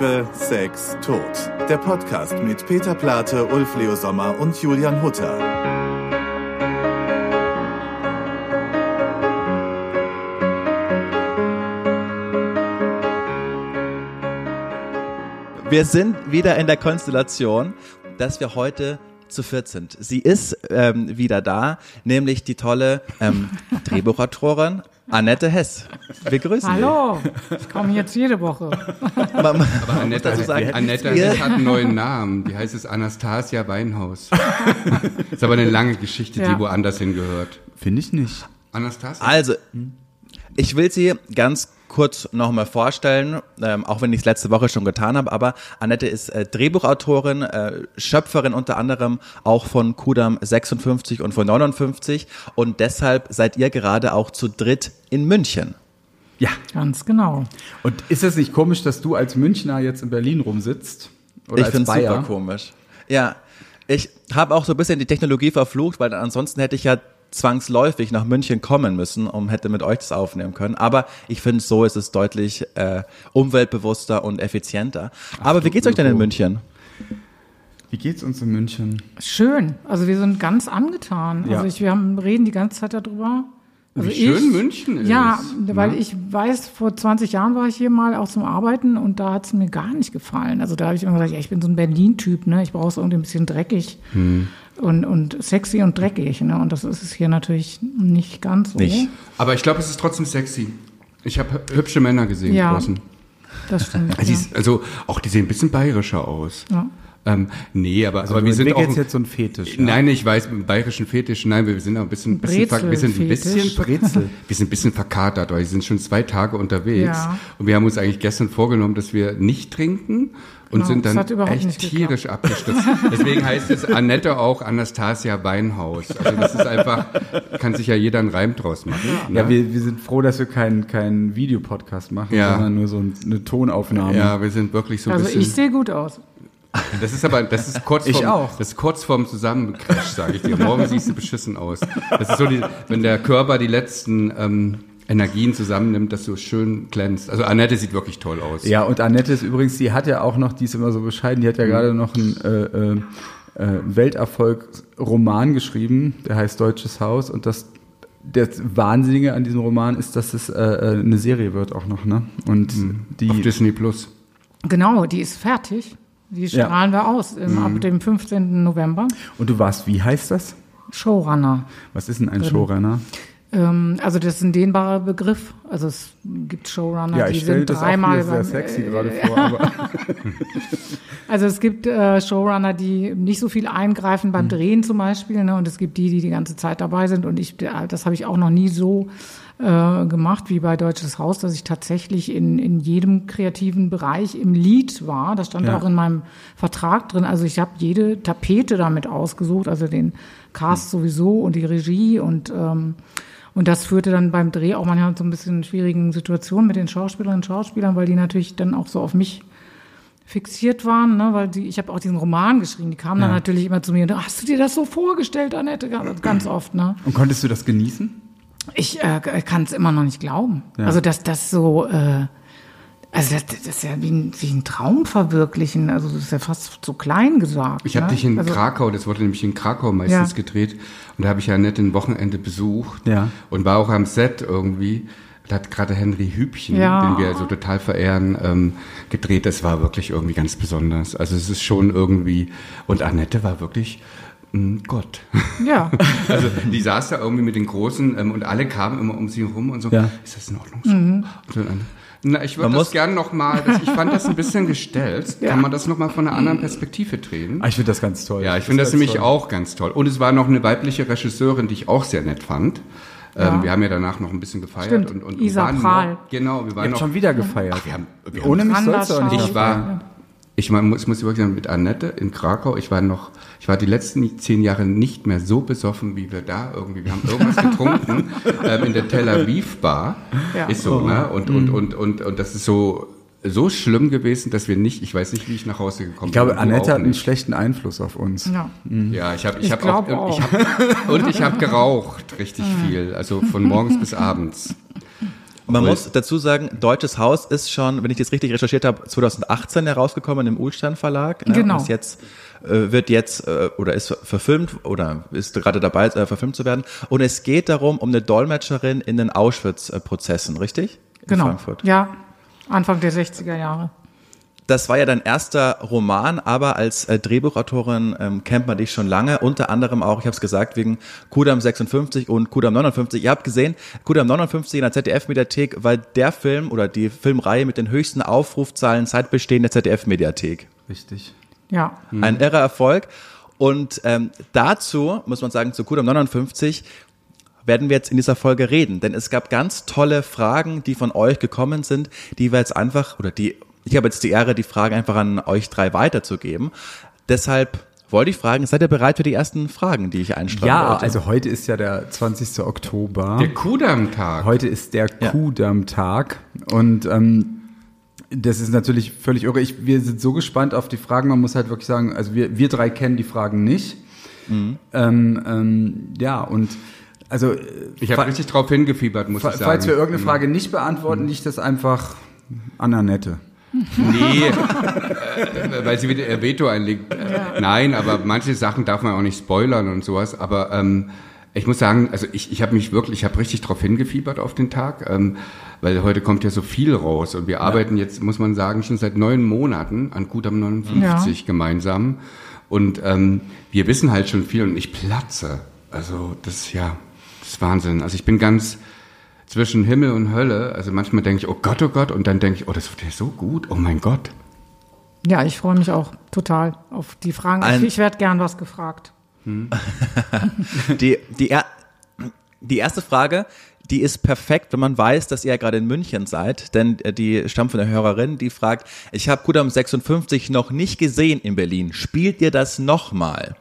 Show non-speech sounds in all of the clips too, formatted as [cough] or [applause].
Liebe, Sex, Tod. Der Podcast mit Peter Plate, Ulf Leo Sommer und Julian Hutter. Wir sind wieder in der Konstellation, dass wir heute zu viert sind. Sie ist ähm, wieder da, nämlich die tolle ähm, [laughs] Drehbuchautorin Annette Hess. Wir grüßen Hallo, ich komme jetzt jede Woche. [laughs] Aber Aber Annette, dazu sagen, Annette wir- hat einen neuen Namen. Die heißt es Anastasia Weinhaus. [laughs] ist aber eine lange Geschichte, Ja. die woanders hingehört. Finde ich nicht. Anastasia? Also, ich will sie ganz kurz nochmal vorstellen, ähm, auch wenn ich es letzte Woche schon getan habe, aber Annette ist äh, Drehbuchautorin, äh, Schöpferin unter anderem auch von Kudam 56 und von 59 und deshalb seid ihr gerade auch zu dritt in München. Ja. Ganz genau. Und ist es nicht komisch, dass du als Münchner jetzt in Berlin rumsitzt? Oder ich finde es super komisch. Ja, ich habe auch so ein bisschen die Technologie verflucht, weil ansonsten hätte ich ja zwangsläufig nach München kommen müssen, um hätte mit euch das aufnehmen können. Aber ich finde, so ist es deutlich äh, umweltbewusster und effizienter. Aber wie geht's euch denn in Öko. München? Wie geht's uns in München? Schön. Also wir sind ganz angetan. Ja. Also ich, wir haben, reden die ganze Zeit darüber. Also Wie schön München ist, Ja, weil ne? ich weiß, vor 20 Jahren war ich hier mal auch zum Arbeiten und da hat es mir gar nicht gefallen. Also da habe ich immer gesagt, ja, ich bin so ein Berlin-Typ, ne? Ich brauche es irgendwie ein bisschen dreckig Hm. Und, und sexy und dreckig, ne? Und das ist es hier natürlich nicht ganz so. Nicht. Aber ich glaube, es ist trotzdem sexy. Ich habe hübsche Männer gesehen Ja. draußen. Das stimmt. Also, ja. also auch die sehen ein bisschen bayerischer aus. Ja. Ähm, nee, aber, Also aber wir sind auch. entwickelst jetzt so einen Fetisch. ja? Nein, ich weiß, mit dem bayerischen Fetisch, nein, wir sind auch ein bisschen, bisschen, wir sind ein bisschen. Brezel. wir sind ein bisschen [laughs] verkatert, weil wir sind schon zwei Tage unterwegs Ja. und wir haben uns eigentlich gestern vorgenommen, dass wir nicht trinken und Genau, sind dann echt tierisch abgestürzt. [laughs] Deswegen heißt es Annette auch Anastasia Weinhaus. Also das ist einfach, kann sich ja jeder einen Reim draus machen. Ja, ne? wir, wir sind froh, dass wir keinen keinen Videopodcast machen, Ja. sondern nur so ein- eine Tonaufnahme. ja, wir sind wirklich so ein Also bisschen. ich sehe gut aus. Das ist aber, das ist kurz Ich vorm, auch. das ist kurz vorm Zusammencrash, sage ich dir. Morgen siehst du beschissen aus. Das ist so, die, wenn der Körper die letzten ähm, Energien zusammennimmt, dass du schön glänzt. Also Annette sieht wirklich toll aus. Ja, und Annette ist übrigens, die hat ja auch noch, die ist immer so bescheiden, die hat ja gerade noch einen äh, äh, äh, Welterfolg-Roman geschrieben, der heißt Deutsches Haus und das das Wahnsinnige an diesem Roman ist, dass es äh, äh, eine Serie wird auch noch, ne? Und die Auf Disney Plus. Genau, die ist fertig. Die Ja. strahlen wir aus im, ab dem 15. November. und du warst, wie heißt das? Showrunner. Was ist denn ein Showrunner? Ähm, also das ist ein dehnbarer Begriff. Also es gibt Showrunner, Ja, die sind dreimal sehr sexy äh, gerade [laughs] vor, aber [laughs] Also es gibt äh, Showrunner, die nicht so viel eingreifen Mhm. beim Drehen zum Beispiel, ne? und es gibt die, die die ganze Zeit dabei sind. Und ich, das habe ich auch noch nie so äh, gemacht wie bei Deutsches Haus, dass ich tatsächlich in, in jedem kreativen Bereich im Lied war. Das stand Ja. auch in meinem Vertrag drin. Also ich habe jede Tapete damit ausgesucht, also den Cast sowieso und die Regie und ähm, und das führte dann beim Dreh auch manchmal zu ein bisschen schwierigen Situationen mit den Schauspielerinnen und Schauspielern, weil die natürlich dann auch so auf mich fixiert waren, ne, weil die, ich habe auch diesen Roman geschrieben, die kamen dann Ja. natürlich immer zu mir, und, hast du dir das so vorgestellt, Annette? Ganz, ganz oft, ne? und konntest du das genießen? Ich äh, kann es immer noch nicht glauben. Ja. Also, dass das so, äh, also das, das ist ja wie ein, wie ein Traum verwirklichen, also das ist ja fast zu klein gesagt. Ich habe ne? dich in also, Krakau, das wurde nämlich in Krakau meistens Ja. gedreht. Und da habe ich ja nett ein Wochenende besucht Ja. und war auch am Set irgendwie. Da hat gerade Henry Hübchen, Ja. den wir so total verehren, ähm, gedreht. Das war wirklich irgendwie ganz besonders. Also es ist schon irgendwie. Und Annette war wirklich Gott. Ja, [laughs] Also die saß da irgendwie mit den Großen ähm, und alle kamen immer um sie rum und so, Ja. ist das in Ordnung so? Mhm. Dann, na, ich würde das muss- gern nochmal, ich fand das ein bisschen gestellt. [laughs] Ja. Kann man das nochmal von einer anderen Perspektive drehen? Ah, ich finde das ganz toll. Ja, ich finde das ganz nämlich toll. auch ganz toll. Und es war noch eine weibliche Regisseurin, die ich auch sehr nett fand. Ja. Ähm, wir haben ja danach noch ein bisschen gefeiert. Stimmt, und, und Isa waren Prahl. Noch, genau, wir Ihr waren habt noch. schon wieder gefeiert. wir haben, wir Ohne mich sollst du auch nicht ich war, ich mein, muss, muss wirklich sagen, mit Annette in Krakau, ich war noch, ich war die letzten zehn Jahre nicht mehr so besoffen, wie wir da irgendwie, wir haben irgendwas [laughs] getrunken, ähm, in der Tel Aviv Bar, Ja. ist so, ne, und, und, und, und, und das ist so, so schlimm gewesen, dass wir nicht, ich weiß nicht, wie ich nach Hause gekommen Ich glaube, bin. Annette auch hat einen schlechten Einfluss auf uns. ja. Ja, ich habe ich Ich hab glaub auch, Ich auch. hab, und ich habe geraucht richtig viel, also von morgens bis abends. Man muss dazu sagen, Deutsches Haus ist schon, wenn ich das richtig recherchiert habe, 2018 herausgekommen im Ulstein Verlag. Ne? Genau. Und ist jetzt, äh, wird jetzt äh, oder ist verfilmt oder ist gerade dabei, äh, verfilmt zu werden. Und es geht darum, um eine Dolmetscherin in den Auschwitz-Prozessen, richtig? In Genau. Frankfurt. Ja, Anfang der 60er Jahre. Das war ja dein erster Roman, aber als äh, Drehbuchautorin ähm, kennt man dich schon lange, unter anderem auch, ich habe es gesagt, wegen Kudam 56 und Kudam 59. Ihr habt gesehen, Kudam 59 in der ZDF-Mediathek war der Film oder die Filmreihe mit den höchsten Aufrufzahlen seit Bestehen der ZDF-Mediathek. Richtig. Ja. Ein irrer Erfolg. Und ähm, dazu, muss man sagen, zu Kudam 59 werden wir jetzt in dieser Folge reden. Denn es gab ganz tolle Fragen, die von euch gekommen sind, die wir jetzt einfach, oder die, ich habe jetzt die Ehre, die Fragen einfach an euch drei weiterzugeben. Deshalb wollte ich fragen, seid ihr bereit für die ersten Fragen, die ich einstreuen Ja, wollte? also heute ist ja der 20. Oktober. Der Kudam-Tag. Heute ist der Kudamm-Tag und ähm, das ist natürlich völlig irre. Ich, wir sind so gespannt auf die Fragen. Man muss halt wirklich sagen, also wir, wir drei kennen die Fragen nicht. Mhm. Ähm, ähm, ja, und also äh, Ich habe richtig drauf hingefiebert, muss ich sagen. Mhm. falls wir irgendeine Frage nicht beantworten, liegt das einfach an Annette. Nee, äh, weil sie wieder ihr Veto einlegt. Äh, Nein, aber manche Sachen darf man auch nicht spoilern und sowas. Aber ähm, ich muss sagen, also ich, ich habe mich wirklich, ich habe richtig drauf hingefiebert auf den Tag, ähm, weil heute kommt ja so viel raus und wir arbeiten jetzt, muss man sagen, schon seit neun Monaten an Kudam 59 gemeinsam und ähm, wir wissen halt schon viel und ich platze. Also das ja, das ist Wahnsinn. Also ich bin ganz zwischen Himmel und Hölle. Also manchmal denke ich, oh Gott, oh Gott, und dann denke ich, oh, das wird ja so gut, oh mein Gott. Ja, ich freue mich auch total auf die Fragen. Ein- ich ich werde gern was gefragt. [laughs] Die, die, er, die erste Frage, die ist perfekt, wenn man weiß, dass ihr ja gerade in München seid, denn äh, die stammt von der Hörerin, die fragt, ich habe Kudam 56 noch nicht gesehen in Berlin. Spielt ihr das nochmal?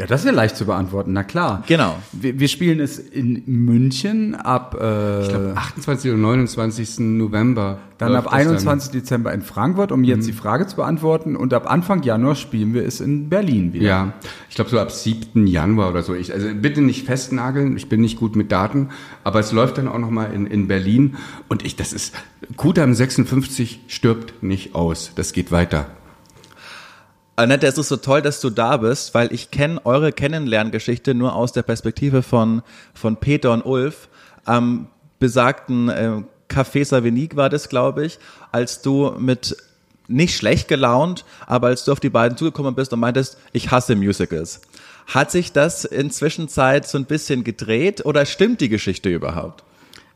Ja, das ist ja leicht zu beantworten, na klar. Genau. Wir, wir spielen es in München ab, äh, Ich glaube, 28. und 29. November. dann ab das 21. Dezember in Frankfurt, um jetzt die Frage zu beantworten. Und ab Anfang Januar spielen wir es in Berlin wieder. Ja, ich glaube so ab 7. Januar oder so. Ich, also bitte nicht festnageln, ich bin nicht gut mit Daten, aber es läuft dann auch nochmal in, in Berlin und ich, das ist, Kudam 56 stirbt nicht aus, das geht weiter. Annette, es ist so toll, dass du da bist, weil ich kenne eure Kennenlerngeschichte nur aus der Perspektive von, von Peter und Ulf. Am besagten äh, Café Savenik war das, glaube ich, als du mit nicht schlecht gelaunt, aber als du auf die beiden zugekommen bist und meintest, ich hasse Musicals. Hat sich das inzwischen so ein bisschen gedreht oder stimmt die Geschichte überhaupt?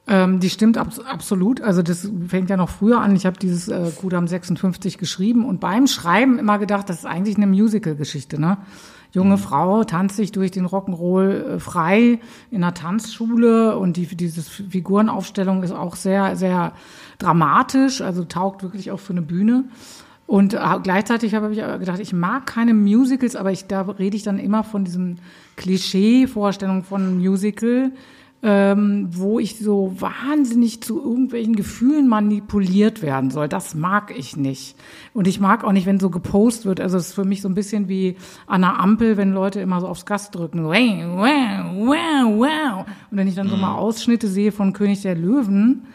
Ähm, die stimmt abs absolut. Also das fängt ja noch früher an. Ich habe dieses äh, Kudam 56 geschrieben und beim Schreiben immer gedacht, das ist eigentlich eine Musical-Geschichte. Ne? Junge Frau tanzt sich durch den Rock'n'Roll äh, frei in einer Tanzschule und die, diese Figurenaufstellung ist auch sehr, sehr dramatisch, also taugt wirklich auch für eine Bühne. Und äh, gleichzeitig habe ich gedacht, ich mag keine Musicals, aber ich, da rede ich dann immer von diesem Klischee-Vorstellung von Musical, ähm, wo ich so wahnsinnig zu irgendwelchen Gefühlen manipuliert werden soll. Das mag ich nicht. Und ich mag auch nicht, wenn so gepostet wird. Also es ist für mich so ein bisschen wie an einer Ampel, wenn Leute immer so aufs Gas drücken. Wow, wow, wow, wow. Und wenn ich dann so mal Ausschnitte sehe von König der Löwen,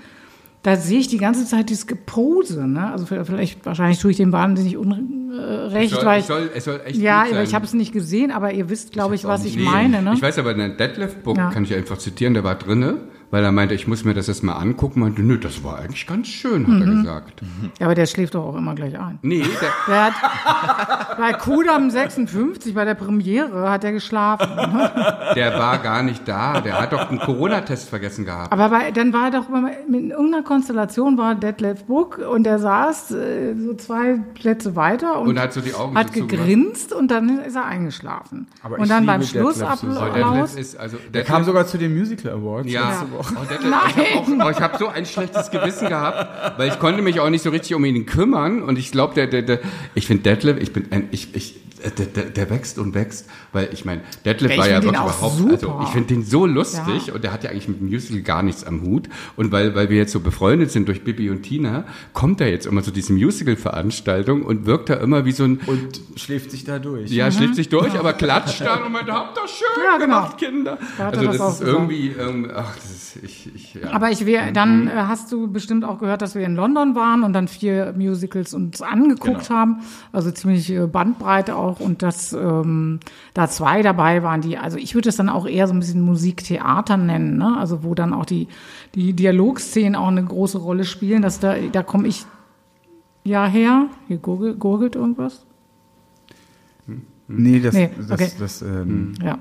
da sehe ich die ganze Zeit dieses Gepose. Ne? Also vielleicht, wahrscheinlich tue ich dem wahnsinnig unrecht, Es soll, weil es soll, es soll echt ja, ich habe es nicht gesehen, aber ihr wisst, glaube ich, was ich meine. Ne? Ich weiß aber, der Detlef Book Ja. kann ich einfach zitieren, der war drinne, weil er meinte, ich muss mir das jetzt mal angucken. Meinte, nö, das war eigentlich ganz schön, hat Mhm. er gesagt. Ja, aber der schläft doch auch immer gleich ein. Nee, der, [laughs] Der hat bei Kudam 56, bei der Premiere, hat er geschlafen. [laughs] der war gar nicht da. Der hat doch einen Corona-Test vergessen gehabt. Aber bei, dann war er doch immer in irgendeiner Konstellation war Detlef Book und der saß äh, so zwei Plätze weiter und, Und hat so die Augen hat so gegrinst und dann ist er eingeschlafen. Aber ich und dann beim so Schlussapplaus. Ist, also, Der kam sogar zu den Musical Awards. Ja, Woche. oh, Detlef, ich habe oh, ich hab so ein schlechtes Gewissen gehabt, weil ich konnte mich auch nicht so richtig um ihn kümmern und ich glaube, der, der, der, ich finde Detlef, ich bin, ein, ich, ich, der, der, der wächst und wächst, weil ich meine, Detlef Ich war ja find wirklich überhaupt, super. also ich finde den so lustig Ja. und der hat ja eigentlich mit dem Musical gar nichts am Hut und weil, weil wir jetzt so befreundet sind durch Bibi und Tina, kommt er jetzt immer zu diesen Musical-Veranstaltungen und wirkt da immer wie so ein, Und schläft sich da durch. ja, schlägt sich durch, aber klatscht dann und meint, habt das schön Ja, genau. gemacht, Kinder. Da Also das das, ist irgendwie, ähm, ach, das ist, ich, ich, ja. Aber ich wäre, dann äh, hast du bestimmt auch gehört, dass wir in London waren und dann vier Musicals uns angeguckt Genau. haben. Also ziemlich äh, Bandbreite auch und dass ähm, da zwei dabei waren, die, also ich würde es dann auch eher so ein bisschen Musiktheater nennen, ne? Also wo dann auch die, die Dialogszenen auch eine große Rolle spielen. Dass da, da komme ich ja her. Hier gurgelt, gurgelt irgendwas. Nee, das, Nee, das, okay. das, ähm, Ja.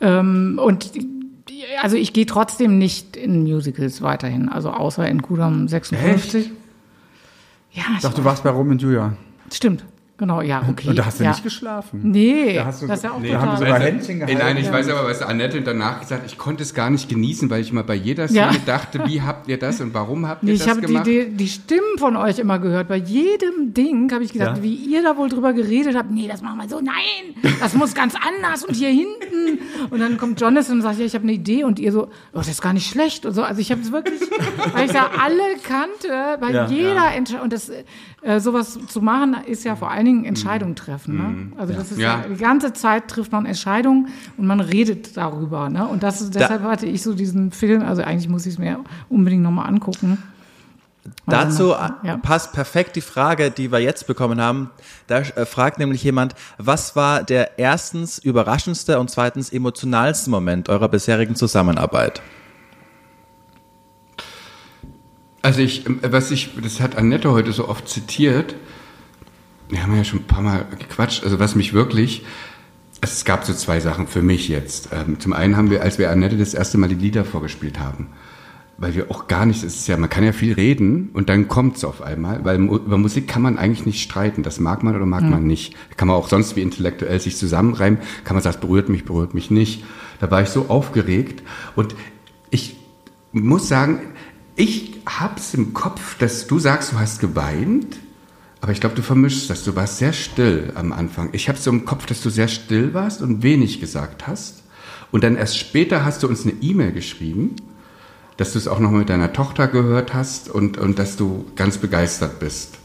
Ähm, und also ich gehe trotzdem nicht in Musicals weiterhin, also außer in Kudam 56. Ja, ich Doch, du warst bei Rom und Julia. stimmt. Genau, ja, okay. Und da hast du ja. nicht geschlafen. Nee, Da hast du- das ist ja auch Nee, da haben wir total. sogar Händchen gehalten. Nein, ich weiß aber, was Annette danach gesagt hat, ich konnte es gar nicht genießen, weil ich immer bei jeder Ja. Szene dachte, wie habt ihr das und warum habt ihr Nee, ich das habe die, gemacht? die, die Stimmen von euch immer gehört. Bei jedem Ding habe ich gedacht, Ja. wie ihr da wohl drüber geredet habt. Nee, das machen wir so. Nein, das muss ganz anders und hier hinten. Und dann kommt Jonathan und sagt, ja, ich habe eine Idee. Und ihr so, oh, das ist gar nicht schlecht. Und so. Also ich habe es wirklich, weil ich da alle kannte, bei Ja. jeder Entscheidung. Und das, äh, sowas zu machen, ist ja vor allen Dingen Entscheidungen treffen. Ne? Also das ist ja. Ja. die ganze Zeit trifft man Entscheidungen und man redet darüber. Ne? Und das, deshalb hatte ich so diesen Film, also eigentlich muss ich es mir unbedingt nochmal angucken. Dazu Ja. passt perfekt die Frage, die wir jetzt bekommen haben. Da äh, fragt nämlich jemand, was war der erstens überraschendste und zweitens emotionalste Moment eurer bisherigen Zusammenarbeit? Also ich, ähm, was ich, das hat Annette heute so oft zitiert, wir haben ja schon ein paar Mal gequatscht, also was mich wirklich, es gab so zwei Sachen für mich jetzt. Ähm, Zum einen haben wir, als wir Annette das erste Mal die Lieder vorgespielt haben, weil wir auch gar nicht, es ist ja, man kann ja viel reden und dann kommt's auf einmal, weil über Musik kann man eigentlich nicht streiten, das mag man oder mag man nicht. Kann man auch sonst wie intellektuell sich zusammenreimen, kann man sagen, es berührt mich, berührt mich nicht. Da war ich so aufgeregt und ich muss sagen, ich hab's im Kopf, dass du sagst, du hast geweint, aber ich glaube, du vermischst das. Du warst sehr still am Anfang. Ich habe so im Kopf, dass du sehr still warst und wenig gesagt hast. Und dann erst später hast du uns eine E-Mail geschrieben, dass du es auch noch mit deiner Tochter gehört hast und, und dass du ganz begeistert bist.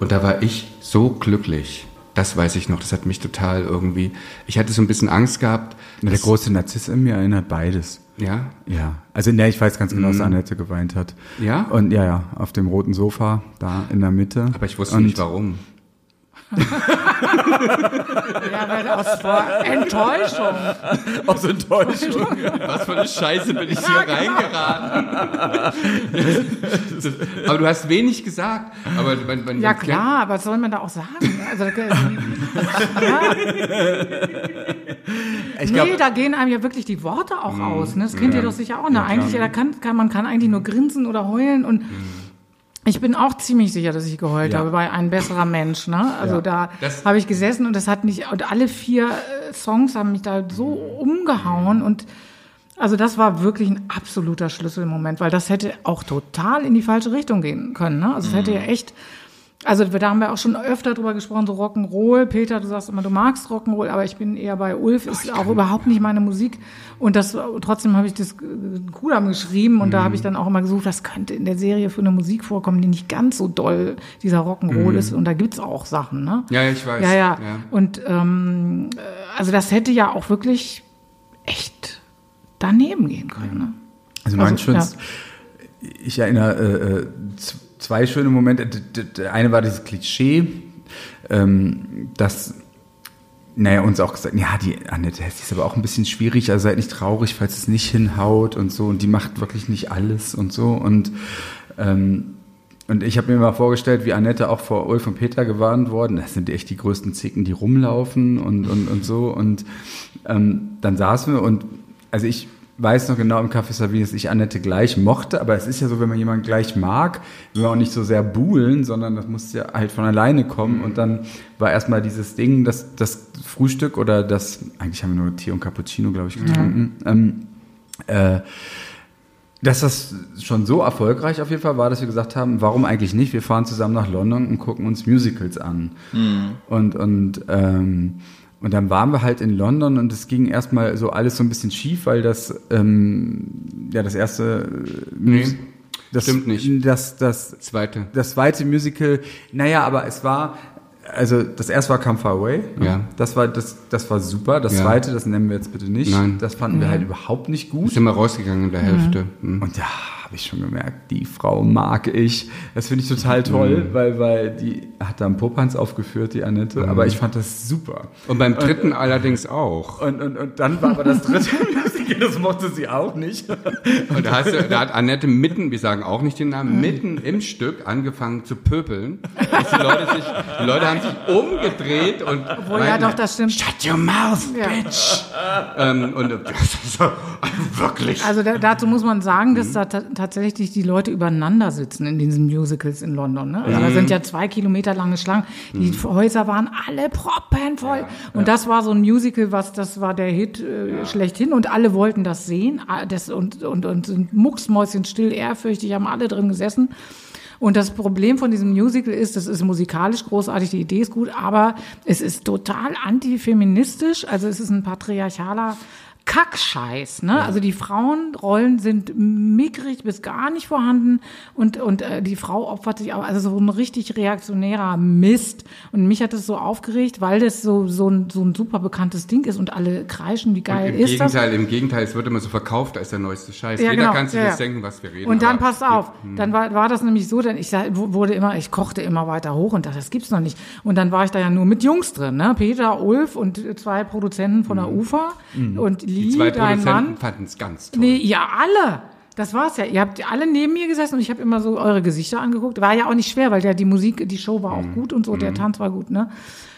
Und da war ich so glücklich. Das weiß ich noch. Das hat mich total irgendwie. Ich hatte so ein bisschen Angst gehabt. Der große Narziss in mir erinnert beides. Ja, Ja, also ne, ich weiß ganz genau, dass Annette geweint hat. Ja? Und ja, ja, auf dem roten Sofa, da in der Mitte. aber ich wusste Und nicht warum. Ja, weil aus vor Enttäuschung. Aus Enttäuschung. Was für eine Scheiße bin ich hier reingeraten. aber du hast wenig gesagt. Aber man, man, Ja klar, aber was soll man da auch sagen? Also, ja. Ich nee, glaube, da gehen einem ja wirklich die Worte auch aus. Ne? Das kennt ihr doch sicher auch. Ne? Ja, eigentlich, da kann, kann, man kann eigentlich nur grinsen oder heulen und ich bin auch ziemlich sicher, dass ich geheult Ja. habe bei ein besserer Mensch. Ne? Also Ja. da habe ich gesessen und das hat nicht und alle vier äh, Songs haben mich da so umgehauen und also das war wirklich ein absoluter Schlüsselmoment, weil das hätte auch total in die falsche Richtung gehen können. Ne? Also es hätte ja echt, also da haben wir auch schon öfter drüber gesprochen, so Rock'n'Roll. Peter, du sagst immer, du magst Rock'n'Roll, aber ich bin eher bei Ulf, ist auch überhaupt nicht meine Musik. Und das trotzdem habe ich das äh, Kudam geschrieben und da habe ich dann auch immer gesucht, was könnte in der Serie für eine Musik vorkommen, die nicht ganz so doll dieser Rock'n'Roll ist. Und da gibt's auch Sachen, ne? Ja, ja, ich weiß. Ja, ja. Ja. Und ähm, äh, also das hätte ja auch wirklich echt daneben gehen können. Ne? also mein also, schönst, ich erinnere äh, äh, zwei schöne Momente. Der eine war dieses Klischee, ähm, dass naja, uns auch gesagt, ja, die Annette Hess ist aber auch ein bisschen schwierig, also seid nicht traurig, falls es nicht hinhaut und so. Und die macht wirklich nicht alles und so. Und ähm, und ich habe mir mal vorgestellt, wie Annette auch vor Ulf und Peter gewarnt worden. Das sind echt die größten Zicken, die rumlaufen und, und, und so. Und ähm, dann saßen wir und also ich weiß noch genau im Café Sabine, dass ich Annette gleich mochte, aber es ist ja so, wenn man jemanden gleich mag, will man auch nicht so sehr buhlen, sondern das muss ja halt von alleine kommen. Und dann war erstmal dieses Ding, dass das Frühstück oder das, eigentlich haben wir nur Tee und Cappuccino, glaube ich, getrunken. Ähm, äh, dass das schon so erfolgreich auf jeden Fall war, dass wir gesagt haben, warum eigentlich nicht? Wir fahren zusammen nach London und gucken uns Musicals an. Und, und, ähm, und dann waren wir halt in London und es ging erstmal so alles so ein bisschen schief, weil das, ähm, ja, das erste, Nee, das, stimmt nicht. Das, das, Zweite. das zweite Musical, naja, aber es war, also das erste war Come Far Away. ne? Ja. Das war, das, das war super. Das Ja. zweite, das nennen wir jetzt bitte nicht. Nein. Das fanden wir halt überhaupt nicht gut. Sind wir rausgegangen in der Hälfte. Mhm. Und da habe ich schon gemerkt, die Frau mag ich. Das finde ich total toll, weil, weil die hat da einen Popanz aufgeführt, die Annette. Aber ich fand das super. Und beim dritten allerdings auch. Und, und, und dann war aber das dritte [laughs] das mochte sie auch nicht. Und da, hast du, da hat Annette mitten, wir sagen auch nicht den Namen, mitten im Stück angefangen zu pöpeln. Dass die Leute, sich, die Leute haben sich umgedreht und. Obwohl, ja, doch, das stimmt. Shut your mouth, Ja. bitch! ähm, und das ist so, [laughs] wirklich. Also da, dazu muss man sagen, dass da ta tatsächlich die Leute übereinander sitzen in diesen Musicals in London. Ne? Also da sind ja zwei Kilometer lange Schlangen. Die Häuser waren alle proppenvoll. Und das war so ein Musical, was das war der Hit äh, schlechthin. Und alle wollten das sehen. Ah, Das, und, und, und sind mucksmäuschen still, ehrfürchtig, haben alle drin gesessen. Und das Problem von diesem Musical ist, das ist musikalisch großartig, die Idee ist gut, aber es ist total antifeministisch. Also es ist ein patriarchaler Kackscheiß, ne? Also die Frauenrollen sind mickrig bis gar nicht vorhanden und und äh, die Frau opfert sich auch, also so ein richtig reaktionärer Mist. Und mich hat das so aufgeregt, weil das so so ein so ein super bekanntes Ding ist und alle kreischen, wie geil Im ist das? Gegenteil, im Gegenteil, es wird immer so verkauft als der neueste Scheiß. Ja, Jeder genau, kann sich ja, das ja. denken, was wir reden. Und dann passt auf, dann war, war das nämlich so, denn ich wurde immer, ich kochte immer weiter hoch und dachte, das gibt's noch nicht. Und dann war ich da ja nur mit Jungs drin, ne? Peter, Ulf und zwei Produzenten von der UFA und Mhm. Die zwei dein Produzenten fanden es ganz toll. Nee, ja, alle. Das war's ja. Ihr habt alle neben mir gesessen und ich habe immer so eure Gesichter angeguckt. War ja auch nicht schwer, weil ja die Musik, die Show war auch Mhm. gut und so, der Tanz war gut, ne?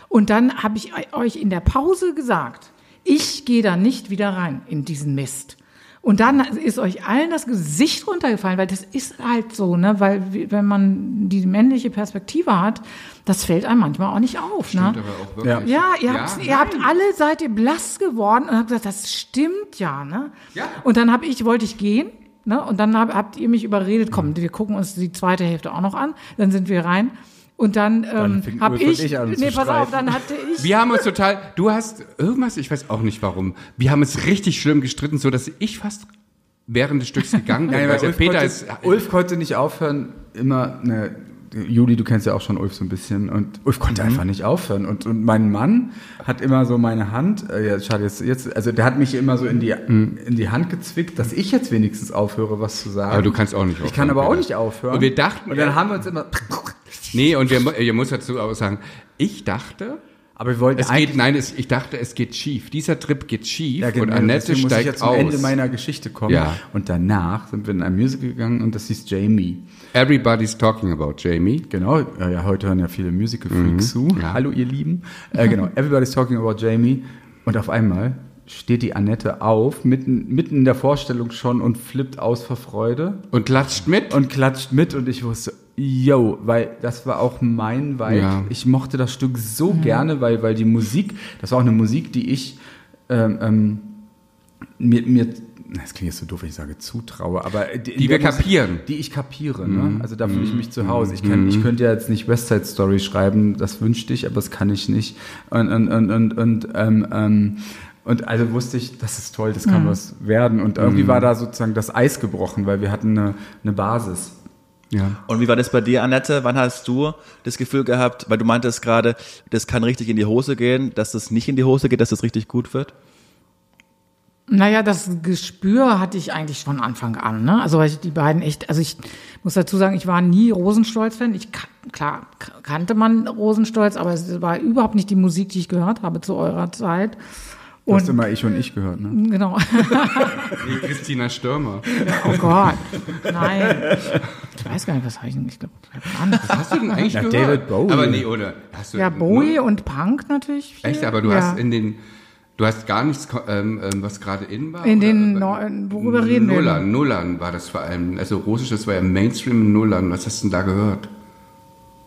Und dann habe ich eu- euch in der Pause gesagt, ich gehe da nicht wieder rein in diesen Mist. Und dann ist euch allen das Gesicht runtergefallen, weil das ist halt so, ne? Weil wenn man die männliche Perspektive hat, das fällt einem manchmal auch nicht auf, ne? aber auch wirklich. Ja, ihr, habt, ihr habt alle, seid ihr blass geworden und habt gesagt, das stimmt ja, ne? Ja. Und dann habe ich, wollte ich gehen, ne? Und dann hab, habt ihr mich überredet, komm, wir gucken uns die zweite Hälfte auch noch an. Dann sind wir rein. Und dann, ähm, fing habe ich, ich an nee, pass auf, dann hatte ich, Wir haben uns total, du hast irgendwas, ich weiß auch nicht warum, wir haben uns richtig schlimm gestritten, so dass ich fast während des Stücks gegangen bin. Nein, weil Ulf, Peter konnte, ist, Ulf konnte nicht aufhören, immer, ne, Juli, du kennst ja auch schon Ulf so ein bisschen und Ulf Mhm. konnte einfach nicht aufhören und, und mein Mann hat immer so meine Hand, äh, ja, schade, jetzt, jetzt, also der hat mich immer so in die, in die Hand gezwickt, dass ich jetzt wenigstens aufhöre, was zu sagen. Mhm. aber du kannst auch nicht aufhören. ich kann aber auch nicht aufhören. Und wir dachten, und dann haben wir uns immer, nee, und wir, ihr muss dazu auch sagen, ich dachte, aber wir wollten es geht, nein, es, ich dachte, es geht schief. Dieser Trip geht schief Ja, genau, und Annette deswegen muss ich steigt jetzt zum aus. Ende meiner Geschichte kommen. Ja. Und danach sind wir in ein Musical gegangen und das hieß Jamie. Everybody's talking about Jamie. Genau, ja, ja, heute hören ja viele Musical Freaks zu. ja. Hallo ihr Lieben. Äh, genau, Everybody's talking about Jamie. Und auf einmal steht die Annette auf, mitten, mitten in der Vorstellung schon und flippt aus vor Freude Und klatscht mit. und klatscht mit und ich wusste, yo, weil das war auch mein Vibe. Ja. Ich mochte das Stück so gerne, weil, weil die Musik, das war auch eine Musik, die ich ähm, ähm, mir, mir das klingt jetzt so doof, wenn ich sage zutraue, aber die, Die wir kapieren. die ich kapiere. Ne? Also da fühle ich mich zu Hause. Ich, kann, ich könnte ja jetzt nicht West Side Story schreiben, das wünschte ich, aber das kann ich nicht. Und, und, und, und, und, ähm, ähm, und also wusste ich, das ist toll, das kann was werden. Und irgendwie war da sozusagen das Eis gebrochen, weil wir hatten eine, eine Basis. Ja. Und wie war das bei dir, Annette? Wann hast du das Gefühl gehabt, weil du meintest gerade, das kann richtig in die Hose gehen, dass das nicht in die Hose geht, dass das richtig gut wird? Naja, das Gespür hatte ich eigentlich von Anfang an. Ne? Also weil ich die beiden echt, also ich muss dazu sagen, ich war nie Rosenstolz-Fan. Ich klar kannte man Rosenstolz, aber es war überhaupt nicht die Musik, die ich gehört habe zu eurer Zeit. Du hast Und immer ich und ich gehört, ne? [laughs] genau. Wie Christina Stürmer. Oh Gott. Nein. Ich weiß gar nicht, was habe ich denn? Ich glaube. Was hast du denn eigentlich Na, gehört? David Bowie. Aber nee, oder? Hast du Ja, Bowie und Punk natürlich. Viel. Echt, aber du ja. hast in den, du hast gar nichts, ähm, ähm, was gerade in war? In den neuen- worüber reden wir Nullern, denn? Nullern war das vor allem. Also Russisch, das war ja Mainstream in Nullern. Was hast du denn da gehört?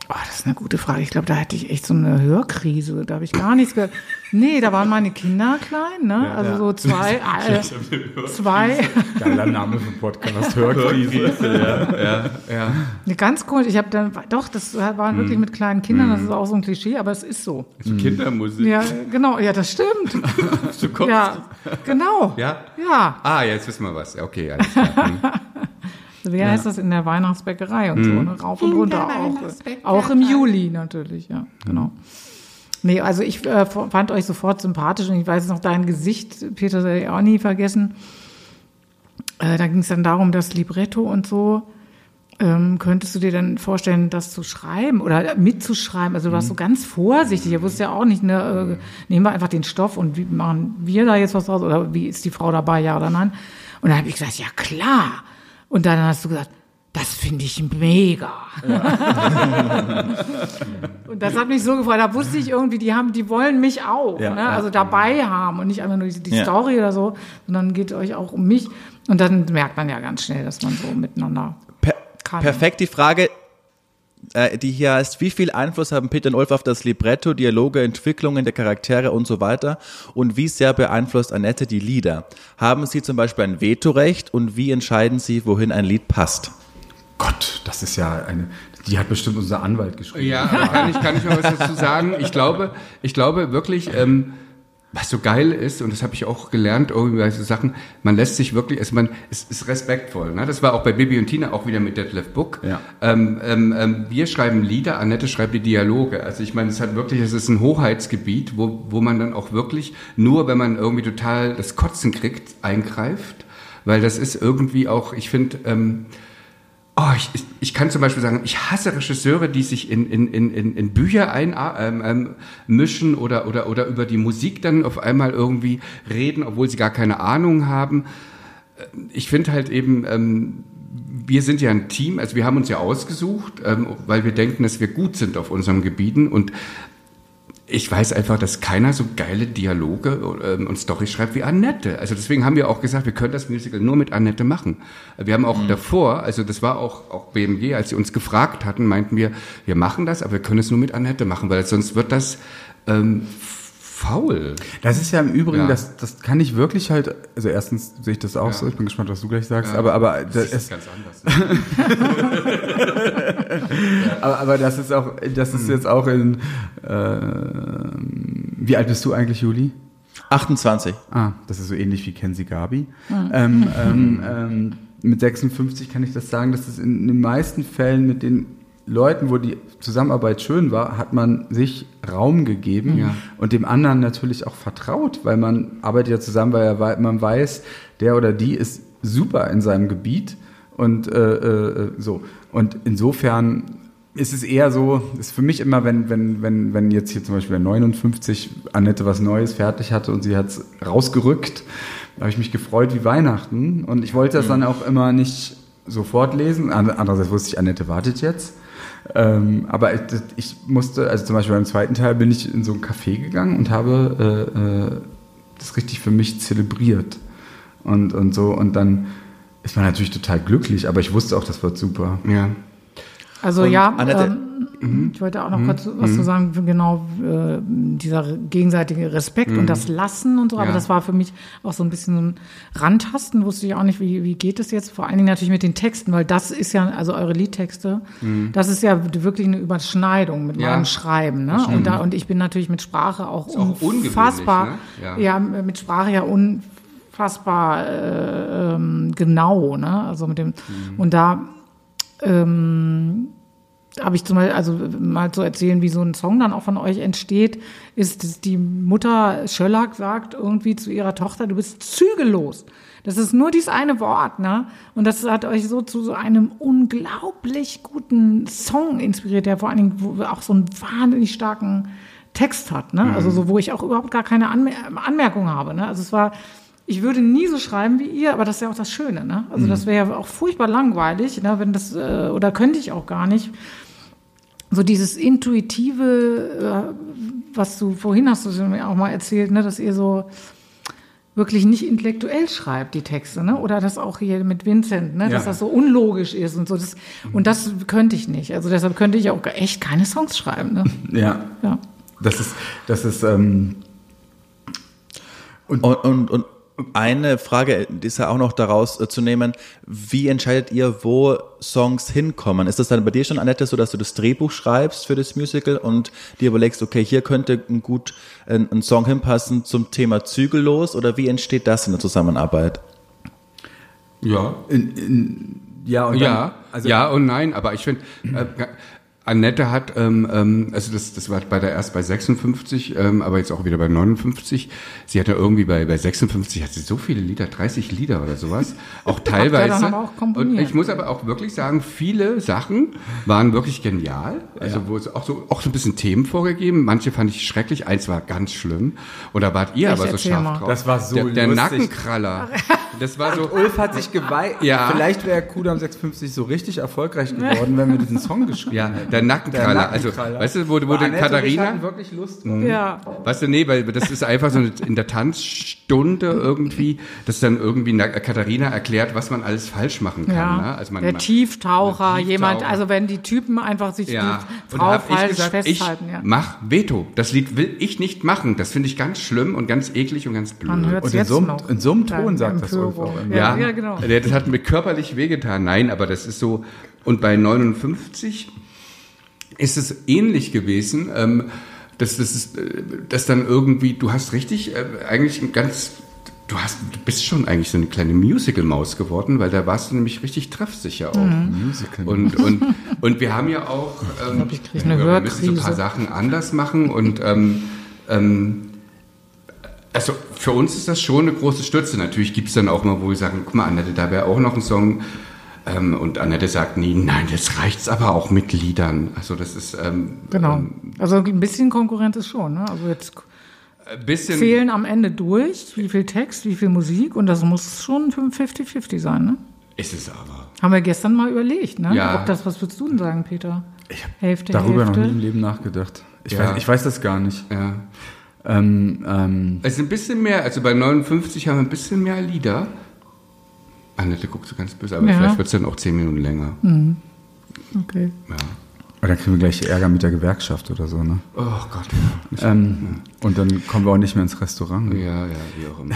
Oh, das ist eine gute Frage. Ich glaube, da hätte ich echt so eine Hörkrise. Da habe ich gar nichts gehört. Nee, da waren meine Kinder klein, ne? also so zwei, [laughs] äh, zwei. Geiler Name für Podcast, Hörkrise. ja, ja, ja. Nee, ganz komisch. Ich habe dann, doch, das waren wirklich mit kleinen Kindern. Das ist auch so ein Klischee, aber es ist so. So Kindermusik. Ja, genau. Ja, das stimmt. [laughs] Du kommst. Ja, genau. Ja? Ja. Ah, jetzt wissen wir was. Okay, alles klar. [laughs] Hm. Wie heißt das in der Weihnachtsbäckerei und so, ne? Rauf und runter auch. Auch im Juli natürlich, ja, genau. Nee, also ich äh, fand euch sofort sympathisch und ich weiß noch dein Gesicht, Peter, das ich auch nie vergessen. Äh, da ging es dann darum, das Libretto und so. Ähm, könntest du dir dann vorstellen, das zu schreiben oder mitzuschreiben? Also du warst so ganz vorsichtig. Ihr wusst ja auch nicht, ne, äh, nehmen wir einfach den Stoff und wie machen wir da jetzt was draus? Oder wie ist die Frau dabei, ja oder nein? Und dann habe ich gesagt, ja klar. Und dann hast du gesagt, das finde ich mega. [laughs] und das hat mich so gefreut. Da wusste ich irgendwie, die haben, die wollen mich auch, Ja, ne? ja. also dabei haben und nicht einfach nur die, die Ja. Story oder so, sondern geht euch auch um mich. Und dann merkt man ja ganz schnell, dass man so miteinander Per kann. perfekt die Frage, äh, die hier heißt, wie viel Einfluss haben Peter und Ulf auf das Libretto, Dialoge, Entwicklungen der Charaktere und so weiter? Und wie sehr beeinflusst Annette die Lieder? Haben Sie zum Beispiel ein Vetorecht und wie entscheiden Sie, wohin ein Lied passt? Gott, das ist ja eine. Die hat bestimmt unser Anwalt geschrieben. Ja, aber kann ich, kann ich mal was dazu sagen? Ich glaube, ich glaube wirklich, ähm, was so geil ist, und das habe ich auch gelernt, irgendwie bei so Sachen, man lässt sich wirklich, also man es ist respektvoll. Ne? Das war auch bei Bibi und Tina auch wieder mit Detlef Book. Ja. Ähm, ähm, ähm, wir schreiben Lieder, Annette schreibt die Dialoge. Also ich meine, es hat wirklich, es ist ein Hoheitsgebiet, wo, wo man dann auch wirklich nur, wenn man irgendwie total das Kotzen kriegt, eingreift. Weil das ist irgendwie auch, ich finde, ähm, Oh, ich, ich, kann zum Beispiel sagen, ich hasse Regisseure, die sich in, in, in, in Bücher ein, ähm, ähm, oder, oder, oder über die Musik dann auf einmal irgendwie reden, obwohl sie gar keine Ahnung haben. Äh, Ich finde halt eben, ähm, wir sind ja ein Team, also wir haben uns ja ausgesucht, ähm, weil wir denken, dass wir gut sind auf unseren Gebieten und ich weiß einfach, dass keiner so geile Dialoge ähm, und Story schreibt wie Annette. Also deswegen haben wir auch gesagt, wir können das Musical nur mit Annette machen. Wir haben auch davor, also das war auch, auch BMG, als sie uns gefragt hatten, meinten wir, wir machen das, aber wir können es nur mit Annette machen, weil sonst wird das ähm, faul. Das ist ja im Übrigen, Ja. das, das kann ich wirklich halt, also erstens sehe ich das auch so, ich bin gespannt, was du gleich sagst, aber, aber, das ist, ganz anders. [laughs] [laughs] aber, aber das ist auch, das ist jetzt auch in, äh, wie alt bist du eigentlich, Juli? 28. Ah, das ist so ähnlich wie Kenzie Gabi. Ähm, [laughs] ähm, ähm, mit 56 kann ich das sagen, dass es in den meisten Fällen mit den Leuten, wo die Zusammenarbeit schön war, hat man sich Raum gegeben Ja. und dem anderen natürlich auch vertraut, weil man arbeitet ja zusammen, weil wei- man weiß, der oder die ist super in seinem Gebiet und äh, äh, so. Und insofern ist es eher so, ist für mich immer, wenn, wenn, wenn, wenn jetzt hier zum Beispiel bei 59 Annette was Neues fertig hatte und sie hat es rausgerückt, habe ich mich gefreut wie Weihnachten. Und ich wollte das dann auch immer nicht sofort lesen. And- Andererseits wusste ich, Annette wartet jetzt. Ähm, aber ich, ich musste, also zum Beispiel beim zweiten Teil bin ich in so ein Café gegangen und habe äh, äh, das richtig für mich zelebriert. Und, und so, und dann ist man natürlich total glücklich, aber ich wusste auch, das wird super. Ja. Also Und ja, Annette- ähm, ich wollte auch noch kurz was zu sagen, genau äh, dieser gegenseitige Respekt und das Lassen und so, aber Ja. das war für mich auch so ein bisschen so ein Randtasten, wusste ich auch nicht, wie, wie geht es jetzt, vor allen Dingen natürlich mit den Texten, weil das ist ja, also eure Liedtexte, das ist ja wirklich eine Überschneidung mit Ja, meinem Schreiben, ne? Und, da, und ich bin natürlich mit Sprache auch, auch ungewöhnlich, unfassbar, ne? Ja. ja, mit Sprache ja unfassbar äh, ähm, genau, ne? Also mit dem, und da ähm, habe ich zum Beispiel, also mal zu erzählen, wie so ein Song dann auch von euch entsteht, ist, dass die Mutter Schöllack sagt irgendwie zu ihrer Tochter, du bist zügellos. Das ist nur dieses eine Wort, ne? Und das hat euch so zu so einem unglaublich guten Song inspiriert, der vor allen Dingen auch so einen wahnsinnig starken Text hat, ne? Also so, wo ich auch überhaupt gar keine Anmer Anmerkung habe, ne? Also es war, ich würde nie so schreiben wie ihr, aber das ist ja auch das Schöne, ne? Also das wäre ja auch furchtbar langweilig, ne? Wenn das, äh, oder könnte ich auch gar nicht so dieses intuitive, äh, was du vorhin hast du mir auch mal erzählt, ne, dass ihr so wirklich nicht intellektuell schreibt, die Texte, ne? Oder das auch hier mit Vincent, ne? Dass Ja. das so unlogisch ist und so. Das, und das könnte ich nicht. Also deshalb könnte ich auch echt keine Songs schreiben, ne? [laughs] Ja. Ja. Das ist, das ist, ähm, Und, und, und eine Frage ist ja auch noch daraus äh, zu nehmen, wie entscheidet ihr, wo Songs hinkommen? Ist das dann bei dir schon, Annette, so, dass du das Drehbuch schreibst für das Musical und dir überlegst, okay, hier könnte ein gut ein, ein Song hinpassen zum Thema Zügellos oder wie entsteht das in der Zusammenarbeit? Ja. in, in, ja, und Ja, dann, also, ja und nein, aber ich finde, äh, Annette hat, ähm, ähm, also das, das war bei der erst bei 56, ähm, aber jetzt auch wieder bei 59. Sie hatte irgendwie bei, bei 56 hat sie so viele Lieder, 30 Lieder oder sowas, [laughs] auch teilweise. aber auch und ich muss aber auch wirklich sagen, viele Sachen waren wirklich genial. Also wo es auch so, auch so ein bisschen Themen vorgegeben. Manche fand ich schrecklich, eins war ganz schlimm. Und da wart ihr Echt, aber so scharf mal. drauf. Das war so Der, der. Nackenkraller. [laughs] Das war so. Ulf hat sich geweiht. Ja. Vielleicht wäre Kudam 650 so richtig erfolgreich geworden, wenn wir diesen Song geschrieben Ja, hätten. Der Nackenkraller. Also, weißt du, wo, wo denn ich Katharina, hatten wirklich Lust. Ja. weißt du, nee, weil das ist einfach so eine, in der Tanzstunde irgendwie, dass dann irgendwie Na- Katharina erklärt, was man alles falsch machen kann. Ja, Ne? Also man, der man- Tieftaucher, der jemand, Tieftaucher. also wenn die Typen einfach sich ja, ich gesagt, festhalten, ich ja. mach Veto. Das Lied will ich nicht machen. Das finde ich ganz schlimm und ganz eklig und ganz blöd. Man hört Und es in jetzt so einem- noch. in so einem Ton sagt das immer. Ja, ja, genau. Der- Das hat mir körperlich wehgetan. Nein, aber das ist so. Und bei 59 ist es ähnlich gewesen. Ähm, dass das ist, äh, dass dann irgendwie, du hast richtig, äh, eigentlich ein ganz, du hast, du bist schon eigentlich so eine kleine Musical-Maus geworden, weil da warst du nämlich richtig treffsicher auch. Mhm. Musical. Und, und, und wir haben ja auch, [laughs] ähm, ich krieg eine wir müssen so ein paar. Sachen anders machen und ähm, ähm, also für uns ist das schon eine große Stütze. Natürlich gibt es dann auch mal, wo wir sagen, guck mal, Annette, da wäre auch noch ein Song. Ähm, und Annette sagt nie, nein, jetzt reicht's aber auch mit Liedern. Also das ist ähm, Genau. ähm, Also ein bisschen Konkurrenz ist schon, ne? Also jetzt ein bisschen. zählen am Ende durch, wie viel Text, wie viel Musik und das muss schon 50-50 sein, ne? Ist es aber. Haben wir gestern mal überlegt, ne? Ja. Ob das, was würdest du denn sagen, Peter? Hälfte, Darüber noch Hälfte. nie im Leben nachgedacht. Ich, Ja. weiß, ich weiß das gar nicht. Ja. Ähm, ähm, Es ist ein bisschen mehr, also bei 59 haben wir ein bisschen mehr Lieder. Annette guckt so ganz böse, aber Ja. vielleicht wird's dann auch zehn Minuten länger. Okay. Ja. aber dann kriegen wir gleich Ärger mit der Gewerkschaft oder so, ne? Oh Gott, ja. Ähm, und dann kommen wir auch nicht mehr ins Restaurant. Ja, ja, wie auch immer.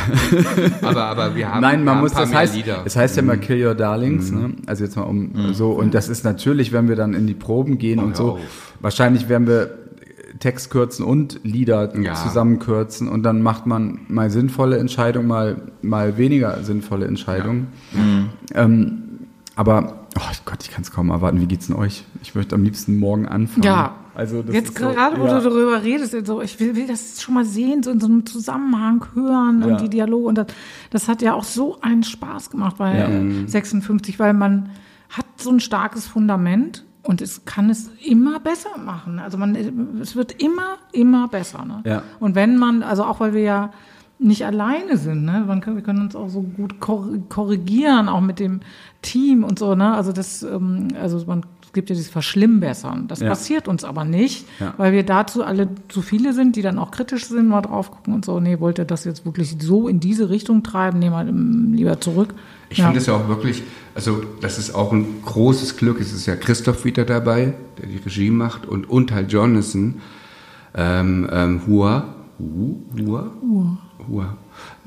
[laughs] aber, aber wir haben, Nein, man muss, ein paar das heißt, Lieder. es heißt ja mal Kill Your Darlings, ne? Also jetzt mal um so, und das ist natürlich, wenn wir dann in die Proben gehen und hör so, auf. wahrscheinlich werden wir Text kürzen und Lieder Ja. zusammenkürzen und dann macht man mal sinnvolle Entscheidungen, mal, mal weniger sinnvolle Entscheidungen. Ähm, aber, oh Gott, ich kann es kaum erwarten. Wie geht's denn euch? Ich möchte am liebsten morgen anfangen. Ja. Also das Jetzt ist so, gerade, wo ja. du darüber redest, so, ich will, will das schon mal sehen, so in so einem Zusammenhang hören Ja. und die Dialoge. Und das, das hat ja auch so einen Spaß gemacht bei Ja. äh, 56, weil man hat so ein starkes Fundament und es kann es immer besser machen. Also man, es wird immer, immer besser. Ne? Ja. Und wenn man, also auch weil wir ja nicht alleine sind, ne? Man kann, wir können uns auch so gut kor- korrigieren, auch mit dem Team und so, ne? Also das, ähm, also man gibt ja dieses Verschlimmbessern. Das Ja. passiert uns aber nicht, Ja. weil wir dazu alle zu viele sind, die dann auch kritisch sind, mal drauf gucken und so, nee, wollt ihr das jetzt wirklich so in diese Richtung treiben, nehmen wir lieber zurück. Ich finde es ja auch wirklich, also das ist auch ein großes Glück. Es ist ja Christoph wieder dabei, der die Regie macht und, und halt Jonathan, ähm, ähm, Hua, Hu, Hua, Hua.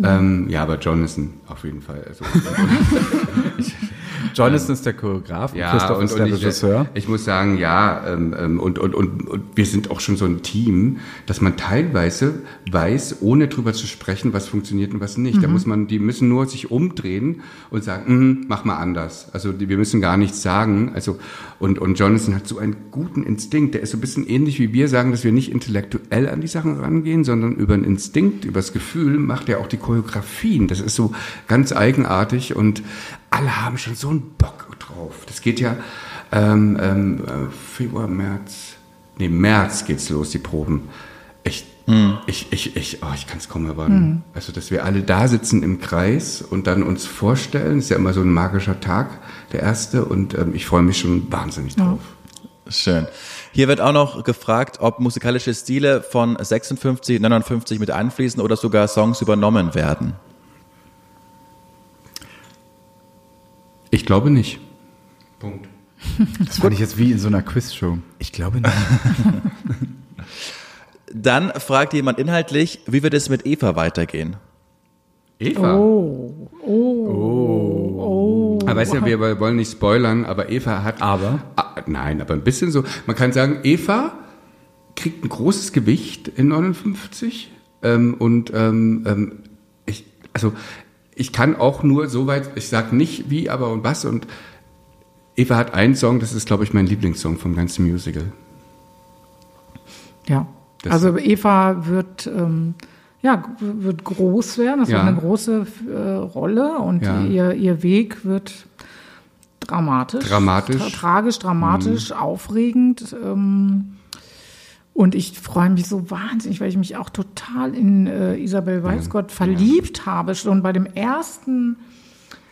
Ähm, ja, aber Jonathan auf jeden Fall. Also, [laughs] Jonathan ist der Choreograf, ja, Christoph und, ist und der ich, Regisseur. ich muss sagen, ja, ähm, ähm, und, und, und, und wir sind auch schon so ein Team, dass man teilweise weiß, ohne drüber zu sprechen, was funktioniert und was nicht. Da muss man, die müssen nur sich umdrehen und sagen, "Mhm, mach mal anders. Also die, wir müssen gar nichts sagen. Also und und Jonathan hat so einen guten Instinkt. Der ist so ein bisschen ähnlich wie wir sagen, dass wir nicht intellektuell an die Sachen rangehen, sondern über einen Instinkt, übers Gefühl macht er auch die Choreografien. Das ist so ganz eigenartig und alle haben schon so einen Bock drauf. Das geht ja ähm, ähm, äh, Februar, März, nee, März geht's los, die Proben. Ich, ich, ich, ich, oh, ich kann es kaum erwarten. Also, dass wir alle da sitzen im Kreis und dann uns vorstellen, ist ja immer so ein magischer Tag, der erste, und ähm, ich freue mich schon wahnsinnig drauf. Schön. Hier wird auch noch gefragt, ob musikalische Stile von 56, 59 mit einfließen oder sogar Songs übernommen werden. Glaube nicht. Punkt. [laughs] Das fand ich jetzt wie in so einer Quizshow. Ich glaube nicht. [laughs] Dann fragt jemand inhaltlich, wie wird es mit Eva weitergehen? Eva. Oh, oh, Aber weißt du, wir wollen nicht spoilern, aber Eva hat. Aber? Ah, nein, aber ein bisschen so. Man kann sagen, Eva kriegt ein großes Gewicht in 59 ähm, und ähm, ähm, ich, also ich kann auch nur so weit, ich sag nicht wie, aber und was und Eva hat einen Song, das ist glaube ich mein Lieblingssong vom ganzen Musical. Ja. Das- also Eva wird, ähm, ja, wird groß werden. Das Ja. wird eine große äh, Rolle und Ja. ihr, ihr Weg wird dramatisch. Dramatisch. Mhm. Tra tragisch, dramatisch, aufregend. Ähm, und ich freue mich so wahnsinnig, weil ich mich auch total in äh, Isabel Weißgott verliebt habe, schon bei dem ersten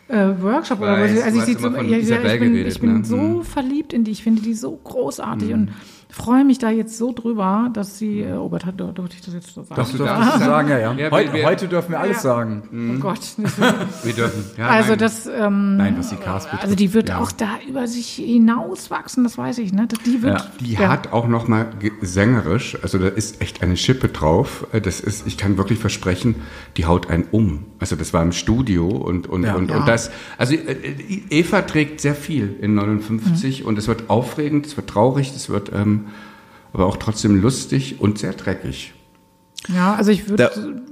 äh, Workshop. weiß, was, also ich, hast sie immer so, von ja, ja, Isabel ich bin, geredet, ich bin ne? so Mhm. verliebt in die. Ich finde die so großartig und freue mich da jetzt so drüber, dass sie, äh, oh Gott, hat- durfte ich das jetzt so sagen? Das du darfst Sie sagen, [laughs] ja, ja. Ja, heute, wir- heute dürfen wir alles Ja. sagen. Oh Gott. [laughs] Wir dürfen. Ja, also nein. das, ähm, Nein, was die Cast betrifft. also die wird Ja. auch da über sich hinauswachsen, das weiß ich, ne? Die wird, Ja. Die ja. hat auch noch mal ge- sängerisch, also da ist echt eine Schippe drauf. Äh, Das ist, ich kann wirklich versprechen, die haut einen um. Also das war im Studio und und Ja. und, Ja. und das. Also äh, Eva trägt sehr viel in 59 und es wird aufregend, es wird traurig, es wird ähm, aber auch trotzdem lustig und sehr dreckig. Ja, also ich würde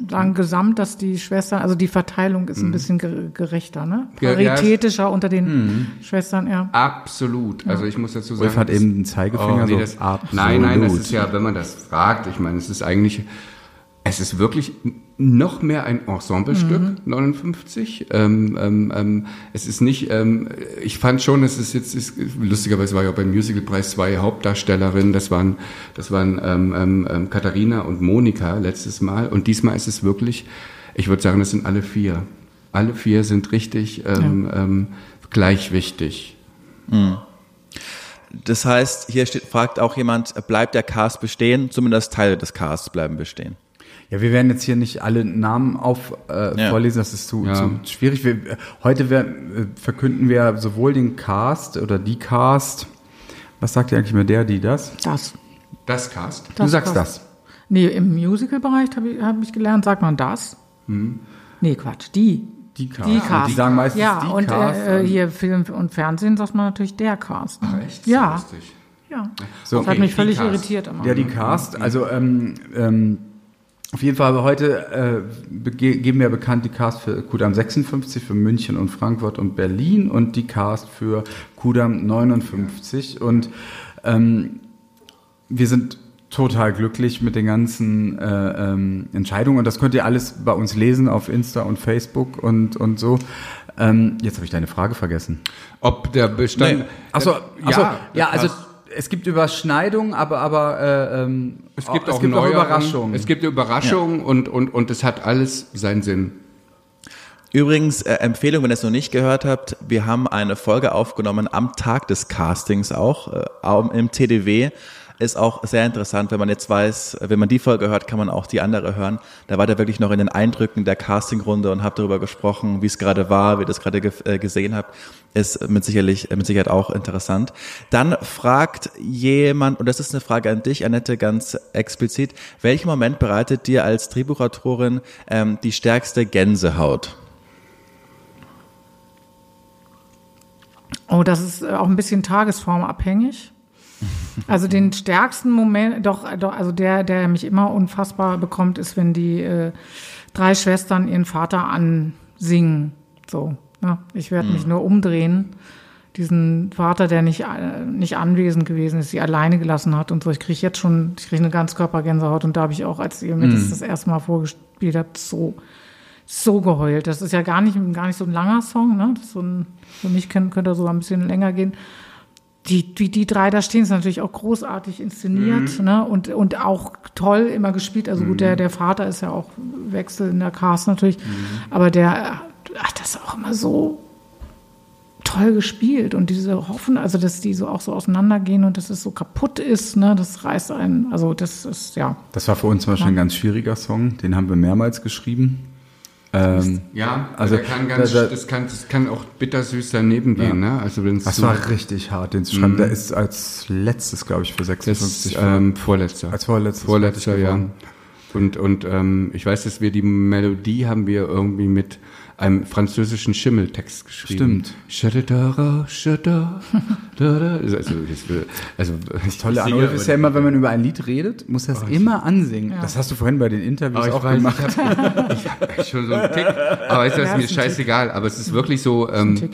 sagen, gesamt, dass die Schwestern, also die Verteilung ist ein bisschen ge- gerechter, ne? Ja, ja, Paritätischer unter den Schwestern, ja. Absolut. Also ich muss dazu sagen, Wolf hat eben den Zeigefinger Oh, nee, so. das, absolut. Nein, nein, das ist ja, wenn man das fragt, ich meine, es ist eigentlich, es ist wirklich noch mehr ein Ensemblestück, 59. Ähm, ähm, ähm, es ist nicht, ähm, ich fand schon, es ist jetzt, ist, lustigerweise war ja auch beim Musicalpreis zwei Hauptdarstellerinnen, das waren, das waren ähm, ähm, ähm, Katharina und Monika letztes Mal und diesmal ist es wirklich, ich würde sagen, das sind alle vier. Alle vier sind richtig ähm, ähm, gleich wichtig. Das heißt, hier steht, fragt auch jemand, bleibt der Cast bestehen? Zumindest Teile des Casts bleiben bestehen. Ja, wir werden jetzt hier nicht alle Namen auf äh, Ja. vorlesen, das ist zu, Ja. zu schwierig. Wir, äh, heute werden, äh, verkünden wir sowohl den Cast oder die Cast. Was sagt ihr eigentlich mehr der, die, das? Das. Das Cast. du Das sagst passt. das. Nee, im Musical-Bereich habe ich, hab ich gelernt, sagt man das? Nee, Quatsch, die. Die Cast. Die Und Cast. Die sagen meistens ja, die und Cast. äh, hier Film und Fernsehen sagt man natürlich der Cast. Ne? Echt? Ja, lustig. ja. So, das hat okay, mich die völlig Cast. irritiert immer. Ja, die Cast. Also ähm, ähm, auf jeden Fall heute äh, geben wir bekannt die Cast für Kudam 56 für München und Frankfurt und Berlin und die Cast für Kudam 59 und ähm, wir sind total glücklich mit den ganzen äh, ähm, Entscheidungen und das könnt ihr alles bei uns lesen auf Insta und Facebook und und so. Ähm, jetzt habe ich deine Frage vergessen. Ob der Bestand. Nee. Achso, achso, ja, ja, also es gibt Überschneidungen, aber aber äh, ähm, Es gibt, es auch, gibt auch Neuerungen. Überraschungen. Es gibt Überraschungen und, und, und es hat alles seinen Sinn. Übrigens, äh, Empfehlung, wenn ihr es noch nicht gehört habt, wir haben eine Folge aufgenommen am Tag des Castings auch, äh, auch im TDW. Ist auch sehr interessant, wenn man jetzt weiß, wenn man die Folge hört, kann man auch die andere hören. Da war der wirklich noch in den Eindrücken der Castingrunde und habt darüber gesprochen, wie es gerade war, wie ihr das gerade ge äh, gesehen habt. Ist mit sicherlich, mit Sicherheit auch interessant. Dann fragt jemand, und das ist eine Frage an dich, Annette, ganz explizit, welchen Moment bereitet dir als Drehbuchautorin ähm, die stärkste Gänsehaut? Oh, das ist äh, auch ein bisschen tagesformabhängig. Also den stärksten Moment, doch, doch, also der, der mich immer unfassbar bekommt, ist, wenn die äh, drei Schwestern ihren Vater ansingen. So, ne? Ich werde mich nur umdrehen. Diesen Vater, der nicht, äh, nicht anwesend gewesen ist, sie alleine gelassen hat und so. Ich kriege jetzt schon, ich kriege eine Ganzkörpergänsehaut und da habe ich auch, als ihr mir das das erste Mal vorgespielt habt, so so geheult. Das ist ja gar nicht, gar nicht so ein langer Song, ne? So ein, für mich könnte, könnte er sogar ein bisschen länger gehen. Die, die, die drei da stehen, ist natürlich auch großartig inszeniert, ne? Und, und auch toll immer gespielt. Also gut, der, der Vater ist ja auch Wechsel in der Cast natürlich. Aber der hat das auch immer so toll gespielt und diese hoffen, also dass die so auch so auseinandergehen und dass es so kaputt ist, ne, das reißt einen, also das ist ja, Das war für uns zum Beispiel ein ganz schwieriger Song, den haben wir mehrmals geschrieben. Ähm, Ja, Also, also kann ganz, da- da- das, kann, das kann auch bittersüß daneben gehen, ne? Also wenn's das so- war richtig hart, den zu schreiben. Der ist als letztes, glaube ich, für das 56 ist, ähm, vorletzter. als vorletztes Vorletzter, ja. Und, und ähm, ich weiß, dass wir die Melodie haben wir irgendwie mit einem französischen Schimmeltext geschrieben. Stimmt. Also, [laughs] also, das, also das Tolle an Ulf ist ja immer, wenn man über ein Lied redet, muss er es immer ansingen. Das hast du vorhin bei den Interviews Aber ich auch weiß, gemacht. [laughs] ich hab, ich hab schon so einen Tick. Aber das ist Ja, mir scheißegal. Aber es ist wirklich so, ähm,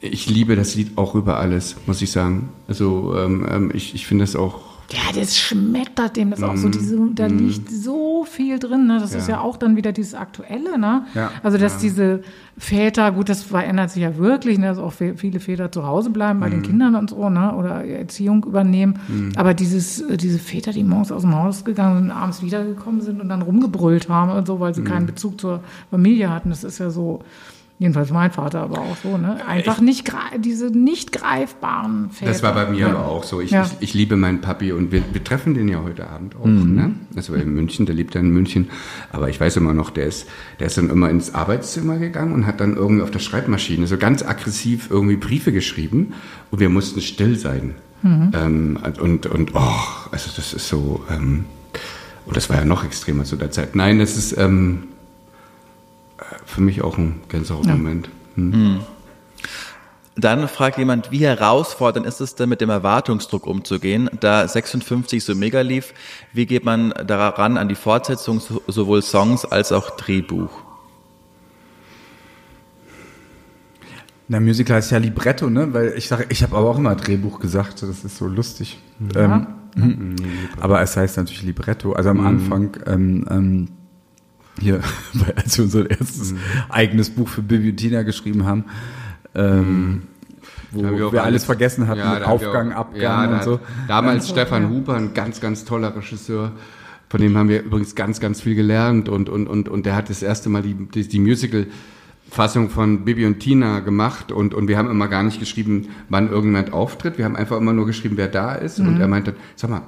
ich liebe das Lied auch über alles, muss ich sagen. Also ähm, ähm, ich, ich finde es auch Ja, das schmettert dem, das ist auch Mhm. so diese, da liegt so viel drin, ne? Das ist ja auch dann wieder dieses Aktuelle, ne? Ja. Also, dass diese Väter, gut, das verändert sich ja wirklich, ne? Dass auch viele Väter zu Hause bleiben bei den Mhm. Kindern und so, ne? Oder Erziehung übernehmen. Aber dieses, äh, diese Väter, die morgens aus dem Haus gegangen sind, abends wiedergekommen sind und dann rumgebrüllt haben und so, weil sie Mhm. keinen Bezug zur Familie hatten, das ist ja so, jedenfalls mein Vater aber auch so, ne? Einfach nicht, grei- diese nicht greifbaren Väter. Das war bei mir ja. aber auch so. Ich, Ja. ich, ich liebe meinen Papi und wir, wir treffen den ja heute Abend auch. Mhm. Ne? Also in München, der lebt ja in München. Aber ich weiß immer noch, der ist, der ist dann immer ins Arbeitszimmer gegangen und hat dann irgendwie auf der Schreibmaschine so ganz aggressiv irgendwie Briefe geschrieben und wir mussten still sein. Mhm. Ähm, und, und, oh, also das ist so, ähm, und das war ja noch extremer zu der Zeit. Nein, das ist ähm, für mich auch ein Gänsehautmoment. Hm. Dann fragt jemand, wie herausfordernd ist es denn mit dem Erwartungsdruck umzugehen, da 56 so mega lief? Wie geht man daran an die Fortsetzung, so- sowohl Songs als auch Drehbuch? Na, Musical heißt ja Libretto, ne? Weil ich sage, ich habe aber auch immer Drehbuch gesagt, das ist so lustig. Ähm, mhm. aber es heißt natürlich Libretto. Also am Anfang, ähm, ähm, hier, [laughs] als wir unser erstes eigenes Buch für Bibi und Tina geschrieben haben, ähm, wo Da haben wir, auch alles vergessen hatten wir Aufgang, auch- Abgang ja, und so. Damals Stefan Huber, ein ganz, ganz toller Regisseur. Von dem haben wir übrigens ganz, ganz viel gelernt und, und, und, und der hat das erste Mal die, die, die Musical-Fassung von Bibi und Tina gemacht und, und wir haben immer gar nicht geschrieben, wann irgendjemand auftritt. Wir haben einfach immer nur geschrieben, wer da ist. Und er meinte, sag mal,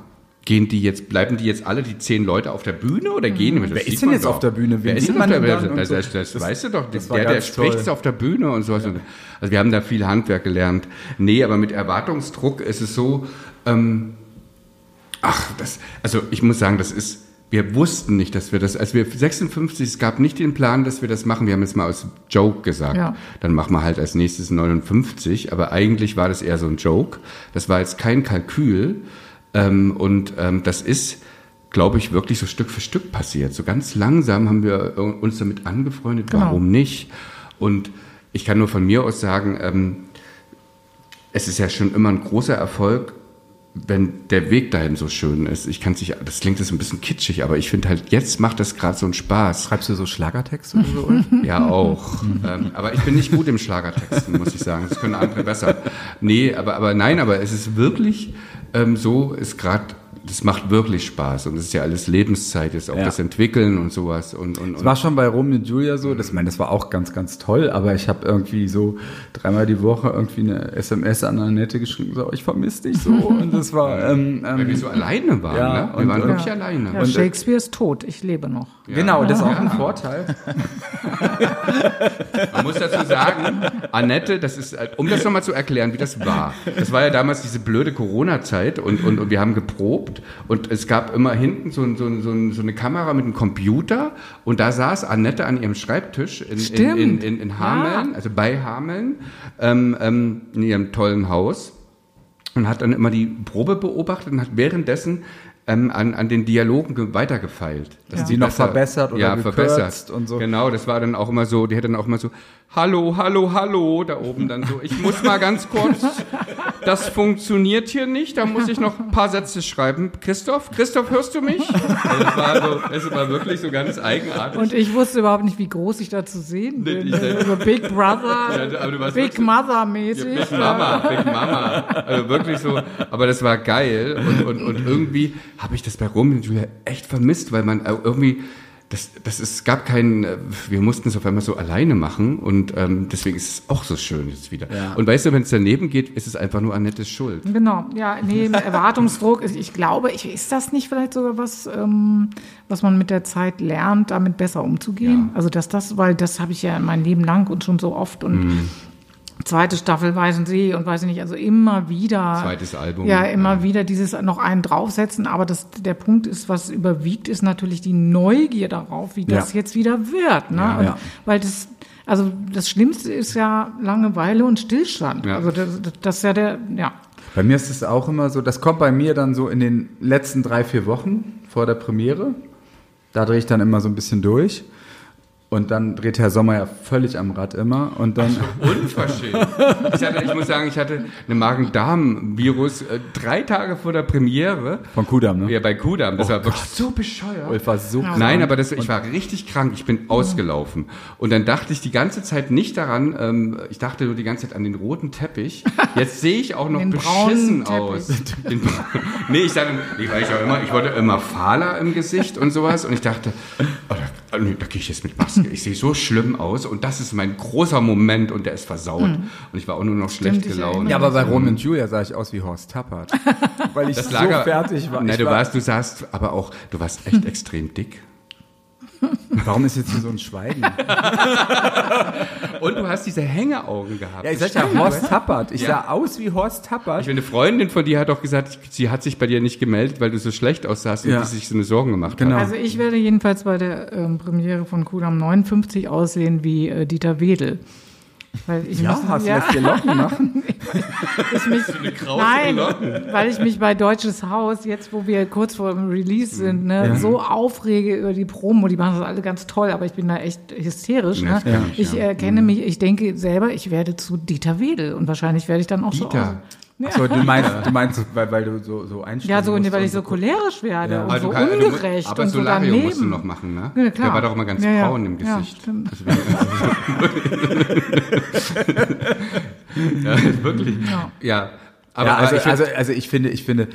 gehen die jetzt, bleiben die jetzt alle die zehn Leute auf der Bühne oder gehen die? Wer ist denn jetzt doch. auf der Bühne? Wer ist denn auf der Bühne? Das, das, das, Das- weißt du doch. Der, der spricht toll. auf der Bühne und sowas. Also wir haben da viel Handwerk gelernt. Nee, aber mit Erwartungsdruck ist es so, ähm, ach, das, also ich muss sagen, das ist, wir wussten nicht, dass wir das, als wir 56, es gab nicht den Plan, dass wir das machen. Wir haben jetzt mal aus Joke gesagt. Ja. Dann machen wir halt als nächstes 59. Aber eigentlich war das eher so ein Joke. Das war jetzt kein Kalkül. Ähm, und ähm, das ist, glaube ich, wirklich so Stück für Stück passiert. So ganz langsam haben wir uns damit angefreundet. Genau. Warum nicht? Und ich kann nur von mir aus sagen, ähm, es ist ja schon immer ein großer Erfolg, wenn der Weg dahin so schön ist. Ich kann es nicht, das klingt jetzt ein bisschen kitschig, aber ich finde halt, jetzt macht das gerade so einen Spaß. Schreibst du so Schlagertexte oder so? [laughs] Ja, auch. ähm, aber ich bin nicht gut im Schlagertexten, muss ich sagen. Das können andere besser. Nee, aber, aber nein, aber es ist wirklich ähm, so, ist gerade, das macht wirklich Spaß. Und es ist ja alles Lebenszeit, jetzt auch Ja. das Entwickeln und sowas. Und, und, Das und war schon bei Romeo und Julia so. Das, ich meine, das war auch ganz, ganz toll. Aber ich habe irgendwie so dreimal die Woche irgendwie eine SMS an Annette geschrieben, so, ich vermisse dich so. [laughs] Und das war, ähm, weil wir ähm, so alleine waren, Ja, ne? Wir und- waren und- wirklich alleine. Ja, Shakespeare ist tot, ich lebe noch. genau, das ist auch ein Vorteil. [laughs] Man muss dazu sagen, Annette, das ist, um das nochmal zu erklären, wie das war. Das war ja damals diese blöde Corona-Zeit und, und, und wir haben geprobt und es gab immer hinten so, so, so, so eine Kamera mit einem Computer und da saß Annette an ihrem Schreibtisch in, in, in, in, in Hameln, also bei Hameln, ähm, ähm, in ihrem tollen Haus und hat dann immer die Probe beobachtet und hat währenddessen ähm, an, an den Dialogen ge- weitergefeilt. Dass Ja. Die noch verbessert oder ja, gekürzt verbessert und so. Genau, das war dann auch immer so, die hat dann auch immer so, hallo, hallo, hallo, da oben dann so, ich muss mal ganz kurz, das funktioniert hier nicht, da muss ich noch ein paar Sätze schreiben. Christoph, Christoph, hörst du mich? Es, war so, es war wirklich so ganz eigenartig. Und ich wusste überhaupt nicht, wie groß ich da zu sehen bin. ich- Also Big Brother, Ja, aber du warst Big wirklich- Mother Ja, mäßig. Big Mama, Big Mama. Also wirklich so, aber das war geil und, und, und irgendwie habe ich das bei Romeo und Julia echt vermisst, weil man irgendwie, das, das ist, gab keinen, äh, wir mussten es auf einmal so alleine machen und ähm, deswegen ist es auch so schön jetzt wieder. Ja. Und weißt du, wenn es daneben geht, ist es einfach nur Annettes Schuld. Genau, ja, nee, [laughs] Erwartungsdruck, ist- ich glaube, ich, ist das nicht vielleicht sogar was, ähm, was man mit der Zeit lernt, damit besser umzugehen? Also, dass das, weil das habe ich ja mein Leben lang und schon so oft und Mhm. Zweite Staffel Weißen See und weiß ich nicht, also immer wieder. Zweites Album. Ja, immer Ja. wieder dieses noch einen draufsetzen, aber das, der Punkt ist, was überwiegt, ist natürlich die Neugier darauf, wie das Ja. jetzt wieder wird, ne? Ja. und. Weil das, also das Schlimmste ist ja Langeweile und Stillstand. Ja. Also das, das, das ist ja der, ja. Bei mir ist es auch immer so, das kommt bei mir dann so in den letzten drei, vier Wochen vor der Premiere. Da drehe ich dann immer so ein bisschen durch. Und dann dreht Herr Sommer ja völlig am Rad immer. Und dann. Unverschämt. Ich, hatte, ich muss sagen, ich hatte eine Magen-Darm-Virus äh, drei Tage vor der Premiere. Von Kudam, ne? Ja, bei Kudam. Das war wirklich so bescheuert. Ulf war so krank. Nein, aber das, ich war richtig krank, ich bin ausgelaufen. Und dann dachte ich die ganze Zeit nicht daran, ähm, ich dachte nur die ganze Zeit an den roten Teppich. Jetzt sehe ich auch noch Den braunen beschissen Teppich. aus. Den, nee, ich dachte, nee, weil ich auch immer, ich wurde immer fahler im Gesicht und sowas. Und ich dachte, oh, da, gehe ich jetzt mit Maske. Ich sehe so schlimm aus und das ist mein großer Moment und der ist versaut. Und ich war auch nur noch schlecht ich gelaunt. Ja, aber bei Romeo und Julia sah ich aus wie Horst Tappert. [laughs] Weil ich Das so Lager, fertig war. Na, du war- warst, du sahst aber auch, du warst echt [laughs] extrem dick. Warum ist jetzt hier so ein Schweigen? [laughs] Und du hast diese Hängeaugen gehabt. Ja, ich sag ja Horst? Tappert. Ich Ja. sah aus wie Horst Tappert. Ich, eine Freundin von dir hat auch gesagt, sie hat sich bei dir nicht gemeldet, weil du so schlecht aussahst und Ja. die sich so eine Sorgen gemacht Genau. hat. Also ich werde jedenfalls bei der ähm, Premiere von Kudam 59 aussehen wie äh, Dieter Wedel. Weil ich ja, [laughs] mich, hast du ja, lässt dir Locken machen? ich mich, nein, weil ich mich bei Deutsches Haus, jetzt wo wir kurz vor dem Release sind, ne, so aufrege über die Promo, die machen das alle ganz toll, aber ich bin da echt hysterisch. Ja, Ne? kenn ich, ja. erkenne mich, ich denke selber, ich werde zu Dieter Wedel und wahrscheinlich werde ich dann auch so Dieter. aus. So, du meinst, du meinst, weil, weil du so, so einstellen Ja, so, musst weil ich so cholerisch werde Ja. und Aber so du kann- du- ungerecht aber und so daneben. musst du noch machen, ne? Ja, klar. Der war doch immer ganz Ja, ja. braun im Ja, Gesicht. stimmt. Deswegen- [laughs] ja, wirklich. Ja. Aber, ja, aber also, ich also, also ich finde, ich finde,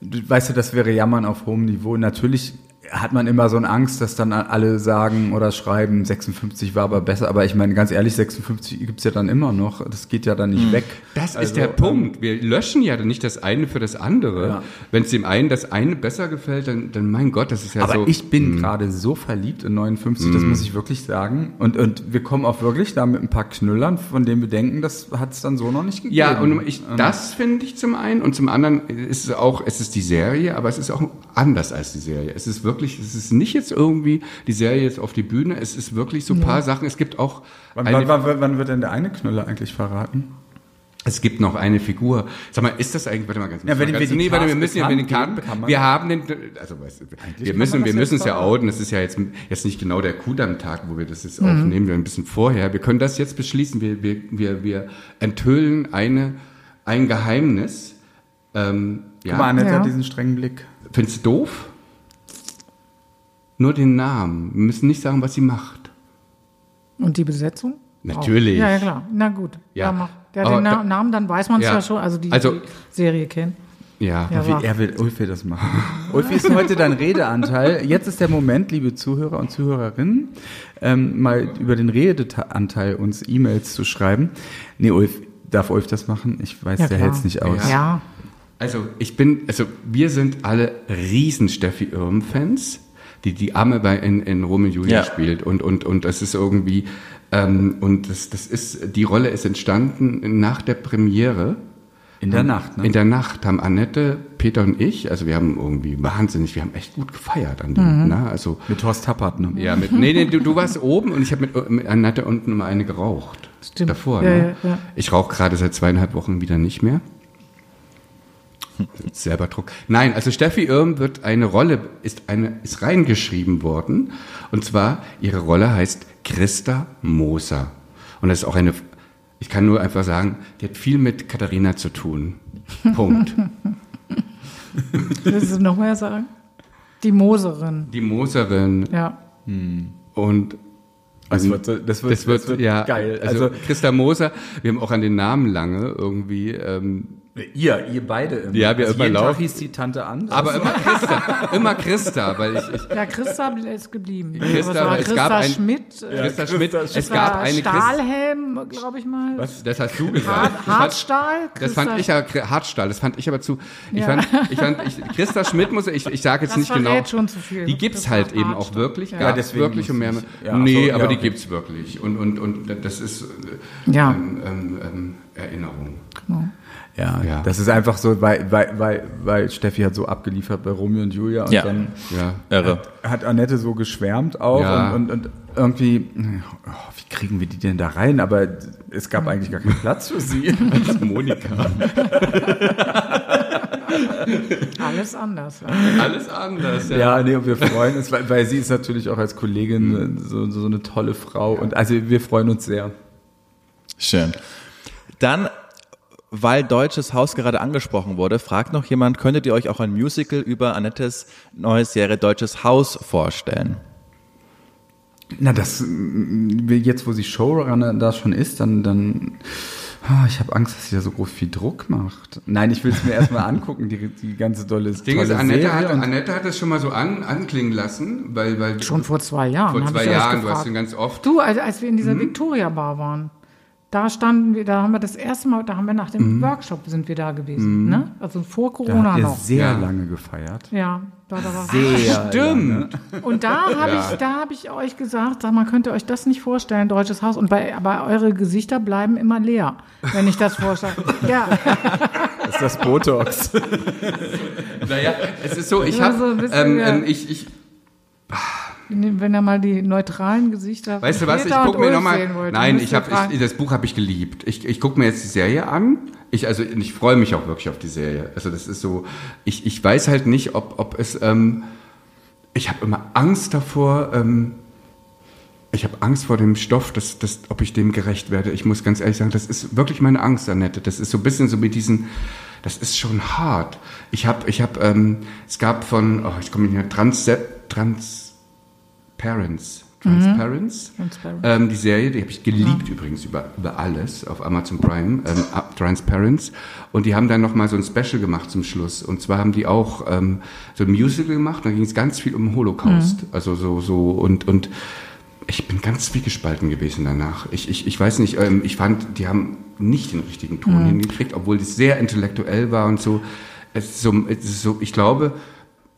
du, weißt du, das wäre Jammern auf hohem Niveau. Natürlich hat man immer so eine Angst, dass dann alle sagen oder schreiben, 56 war aber besser. Aber ich meine, ganz ehrlich, 56 gibt's ja dann immer noch. Das geht ja dann nicht weg. Das Also, ist der Punkt. Wir löschen ja nicht das eine für das andere. Ja. Wenn es dem einen das eine besser gefällt, dann, dann mein Gott, das ist ja Aber so. ich bin gerade so verliebt in 59, das muss ich wirklich sagen. Und, und wir kommen auch wirklich da mit ein paar Knüllern, von denen wir denken, das hat's dann so noch nicht gegeben. Ja, und ich, Ähm, das finde ich zum einen und zum anderen ist es auch, es ist die Serie, aber es ist auch anders als die Serie. Es ist wirklich, es ist nicht jetzt irgendwie die Serie jetzt auf die Bühne, es ist wirklich so ein paar Sachen. Es gibt auch Wann, eine, wann, wann, wann wird denn der eine Knüller eigentlich verraten? es gibt noch eine Figur. Sag mal, ist das eigentlich, warte mal ganz Ja, wenn ganz, wir die nee, warte, wir müssen ja, wir, den Karten, wir haben den, also, weißt du, wir müssen, wir müssen es ja outen. Das ist ja jetzt, jetzt nicht genau der Kudam-Tag, wo wir das jetzt aufnehmen, wir ein bisschen vorher. Wir können das jetzt beschließen. Wir, wir, wir, wir enthüllen eine, ein Geheimnis. Ähm, ja. Guck mal, Annette Ja. hat diesen strengen Blick. Findest du doof? Nur den Namen. Wir müssen nicht sagen, was sie macht. Und die Besetzung? Natürlich. Auch. Ja, ja, klar. Na gut. Ja. Ja, mach. Der Aber den Na da- Namen, dann weiß man es Ja. ja. schon, also die, Also- die Serie kennen. Ja. Ja. Wie er will, Ulf will das machen. [laughs] Ulf, wie ist denn heute dein Redeanteil? Jetzt ist der Moment, liebe Zuhörer und Zuhörerinnen, ähm, mal über den Redeanteil uns E-Mails zu schreiben. Nee, Ulf, darf Ulf das machen? Ich weiß, Ja, der klar. hält's nicht aus. Ja. Also ich bin, also wir sind alle riesen Steffi Irm-Fans, die die Amme bei in, in Romeo und Julia Ja. spielt und und und das ist irgendwie ähm, und das das ist die Rolle ist entstanden nach der Premiere. In der Nacht, ne? In der Nacht haben Annette, Peter und ich, also wir haben irgendwie wahnsinnig, wir haben echt gut gefeiert an dem, ne? Also Mit Horst Tappert, ne? ja, mit, nee, nee, du, du warst oben und ich habe mit, mit Annette unten immer eine geraucht. Stimmt. Davor, Ja, ne? ja, ja. Ich rauche gerade seit zweieinhalb Wochen wieder nicht mehr. [laughs] Selber Druck. Nein, also Steffi Irm wird eine Rolle, ist eine, ist reingeschrieben worden. Und zwar, ihre Rolle heißt Christa Moser. Und das ist auch eine, ich kann nur einfach sagen, die hat viel mit Katharina zu tun. [laughs] Punkt. Willst du noch mehr sagen? Die Moserin. Die Moserin Ja. und Das wird, so- das wird, Das wird, ja geil. Also, Also, Christa Moser, wir haben auch an den Namen lange irgendwie. Ähm, Ihr, ihr beide immer. Ja, wir also immer jeden Tag laufen. hieß die Tante an. Aber immer Christa, immer Christa, weil ich, ich Ja, Christa ist geblieben. Christa, Aber es Christa gab ein- Schmidt. äh, Christa Schmidt, Christa es gab eine Christa, Stahlhelm, glaube ich mal. was, das hast du gesagt. Hart, Das fand- Hartstahl. Das fand ich ja Hartstahl, das fand ich aber zu. Ich Ja. fand, ich fand, ich, Christa Schmidt muss, ich, ich sage jetzt Das nicht genau. schon zu viel. Die gibt's halt eben auch wirklich, Ja. gab's deswegen wirklich und mehr. ja, nee, so, aber ja, die okay. gibt's wirklich und und und das ist äh, Ja. ähm, ähm, ähm, Erinnerung. Ja, Ja. das ist einfach so, weil, weil, weil, weil Steffi hat so abgeliefert bei Romeo und Julia und Ja. dann Ja. Irre. hat Annette so geschwärmt auch Ja. und, und, und irgendwie, oh, wie kriegen wir die denn da rein? Aber es gab eigentlich gar keinen Platz für sie. [laughs] Als Monika. Alles anders. Ja. Alles anders. Ja, nee, und wir freuen uns, weil, weil sie ist natürlich auch als Kollegin so, so eine tolle Frau und also wir freuen uns sehr. Schön. Dann, weil Deutsches Haus gerade angesprochen wurde, fragt noch jemand, könntet ihr euch auch ein Musical über Annettes neue Serie Deutsches Haus vorstellen? Na, das jetzt, wo sie Showrunner da schon ist, dann, dann ah, ich habe Angst, dass sie da so groß viel Druck macht. Nein, ich will es mir erstmal angucken, die, die ganze tolle, Das Ding tolle ist, Annette Serie hat, Annette hat das schon mal so an, anklingen lassen, weil, weil Schon vor zwei Jahren. vor zwei Jahren, du hast ihn ganz oft. Du, als, als wir in dieser Victoria Bar waren, da standen wir, da haben wir das erste Mal, da haben wir nach dem Workshop sind wir da gewesen, ne? Also vor da Corona ihr noch. sehr Ja. lange gefeiert. Ja, da, da war Sehr Stimmt. Und da habe Ja. ich, da habe ich euch gesagt, sag mal, könnt ihr euch das nicht vorstellen, deutsches Haus? Und bei, aber eure Gesichter bleiben immer leer, wenn ich das vorstelle. [laughs] ja, Das ist das Botox. [laughs] Naja, es ist so, ich habe, so ein bisschen, ähm, ja. ähm, ich, ich, wenn ihr mal die neutralen Gesichter weißt du was, ich Peter gucke mir nochmal, nein, ich ich, das Buch habe ich geliebt. Ich, ich gucke mir jetzt die Serie an. Ich, also, ich freue mich auch wirklich auf die Serie. Also, das ist so, ich, ich weiß halt nicht, ob, ob es, ähm, ich habe immer Angst davor, ähm, ich habe Angst vor dem Stoff, dass, dass, ob ich dem gerecht werde. Ich muss ganz ehrlich sagen, das ist wirklich meine Angst, Annette. Das ist so ein bisschen so mit diesen, das ist schon hart. Ich habe, ich habe, ähm, es gab von, oh, ich komme nicht mehr, Trans, Transparents. Transparents. Transparent. Ähm, die Serie, die habe ich geliebt übrigens über, über alles auf Amazon Prime, ähm, Transparents. Und die haben dann nochmal so ein Special gemacht zum Schluss. Und zwar haben die auch ähm, so ein Musical gemacht, da ging es ganz viel um den Holocaust. Also so, so und, und ich bin ganz zwiegespalten gewesen danach. Ich, ich, ich weiß nicht, ähm, ich fand, die haben nicht den richtigen Ton hingekriegt, obwohl das sehr intellektuell war und so. Es ist so, es ist so ich glaube,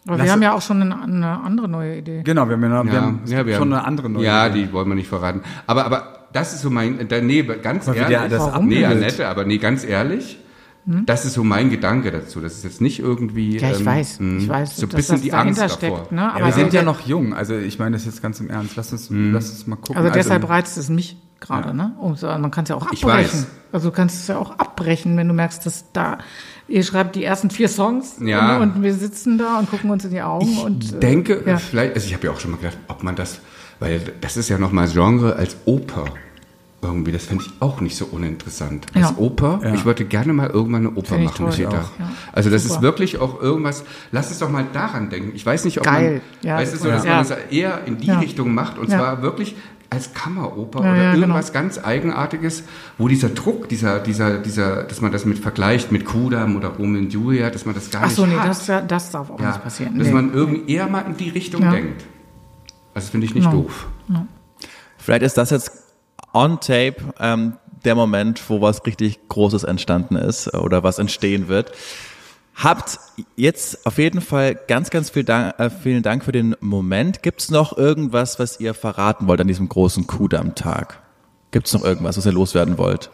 Aber Lass- wir haben ja auch schon eine, eine andere neue Idee. Genau, wir haben, ja, wir haben ja, wir schon haben- eine andere neue Ja, Idee. die wollen wir nicht verraten. Aber, aber das ist so mein, da, nee, ganz Aber ehrlich. der das nee. Annette, aber nee, ganz ehrlich. Das ist so mein Gedanke dazu. Das ist jetzt nicht irgendwie. Ja, ich ähm, weiß, ich weiß, So ein bisschen das die Angst dahinter davor. steckt. Ne? Ja, Aber wir sind ja noch jung, also ich meine das jetzt ganz im Ernst. Lass uns, Mhm. lass uns mal gucken. Also deshalb reizt es mich gerade, ne? Um, so- man kann es ja auch Ich abbrechen. weiß. Also du kannst es ja auch abbrechen, wenn du merkst, dass da ihr schreibt die ersten vier Songs Ja. und, und wir sitzen da und gucken uns in die Augen Ich und äh, denke, ja. vielleicht, also ich habe ja auch schon mal gedacht, ob man das, weil das ist ja nochmal Genre als Oper. Irgendwie, das fände ich auch nicht so uninteressant. Als Ja. Oper, Ja. ich wollte gerne mal irgendwann eine Oper machen, toll. Peter. Auch, ja. Also das Super. ist wirklich auch irgendwas, lass uns doch mal daran denken. Ich weiß nicht, ob Geil. man, Ja, weißt du, das so, dass man ja. das eher in die Ja. Richtung macht und Ja. zwar wirklich als Kammeroper Ja, oder ja, genau. irgendwas ganz Eigenartiges, wo dieser Druck, dieser, dieser, dieser, dass man das mit vergleicht mit Kudam oder Romeo und Julia, dass man das gar Ach so, nicht nee, hat. das, ja- das darf auch Ja, nicht passieren. dass Nee. man irgendwie eher mal in die Richtung Ja. denkt. Also das finde ich nicht Genau. doof. Vielleicht ist das jetzt on tape ähm, der Moment, wo was richtig Großes entstanden ist oder was entstehen wird. Habt jetzt auf jeden Fall ganz, ganz viel Dank, äh, vielen Dank für den Moment. Gibt es noch irgendwas, was ihr verraten wollt an diesem großen Kudamm-Tag? Gibt es noch irgendwas, was ihr loswerden wollt?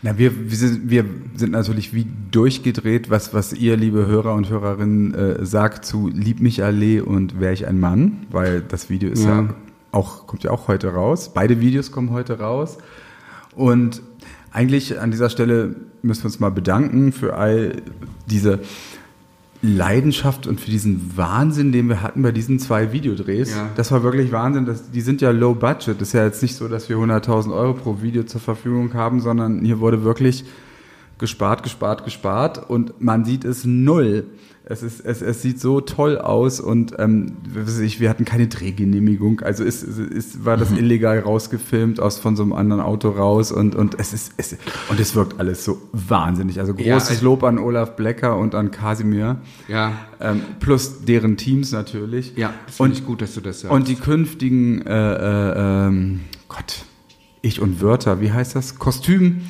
Na, wir, wir, sind, wir sind natürlich wie durchgedreht, was, was ihr, liebe Hörer und Hörerinnen, äh, sagt zu Lieb mich alle und Wär ich ein Mann, weil das Video ist ja, Ja. auch, kommt ja auch heute raus. Beide Videos kommen heute raus. Und eigentlich an dieser Stelle müssen wir uns mal bedanken für all diese Leidenschaft und für diesen Wahnsinn, den wir hatten bei diesen zwei Videodrehs. Ja. Das war wirklich Wahnsinn. Das, die sind ja low budget. Das ist ja jetzt nicht so, dass wir 100.000 Euro pro Video zur Verfügung haben, sondern hier wurde wirklich gespart, gespart, gespart und man sieht es null. Es, ist, es, es sieht so toll aus und ähm, ich, wir hatten keine Drehgenehmigung. Also ist, ist, war das illegal rausgefilmt aus von so einem anderen Auto raus und, und es ist es, und es wirkt alles so wahnsinnig. Also großes Ja, also- Lob an Olaf Blecker und an Kasimir. Ja. Ähm, plus deren Teams natürlich. Ja, finde ich gut, dass du das sagst. und die künftigen, äh, äh, ähm, Gott, Ich und Wörter, wie heißt das? Kostüm,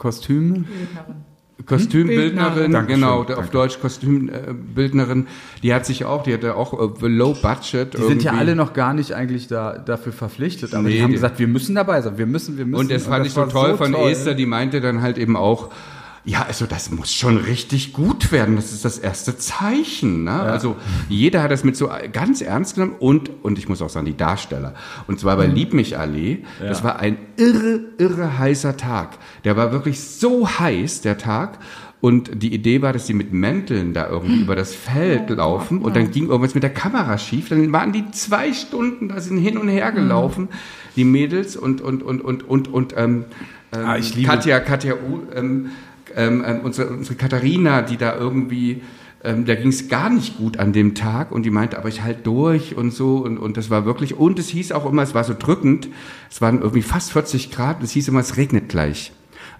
Kostüm, Kostümbildnerin, Dankeschön, genau, danke. auf Deutsch Kostümbildnerin, die hat sich auch, die hatte auch äh, Low Budget. die sind ja alle noch gar nicht eigentlich da, dafür verpflichtet, aber die Nee, haben die- gesagt, wir müssen dabei sein, wir müssen, wir müssen. Und das fand ich so toll von Esther, die meinte dann halt eben auch, ja, also das muss schon richtig gut werden. Das ist das erste Zeichen. Ne? Also jeder hat das mit so ganz ernst genommen und und ich muss auch sagen die Darsteller. Und zwar bei Lieb mich Allee. Das war ein irre irre heißer Tag. Der war wirklich so heiß der Tag. Und die Idee war, dass sie mit Mänteln da irgendwie über das Feld laufen und dann ging irgendwas mit der Kamera schief. Dann waren die zwei Stunden, da sind hin und her gelaufen, die Mädels und und und und und und ähm, ähm, Ah, ich liebe- Katja, Katja, ähm, ähm, ähm, unsere, unsere Katharina, die da irgendwie, ähm, da ging es gar nicht gut an dem Tag und die meinte, aber ich halt durch und so und, und das war wirklich, und es hieß auch immer, es war so drückend, es waren irgendwie fast 40 Grad und es hieß immer, es regnet gleich.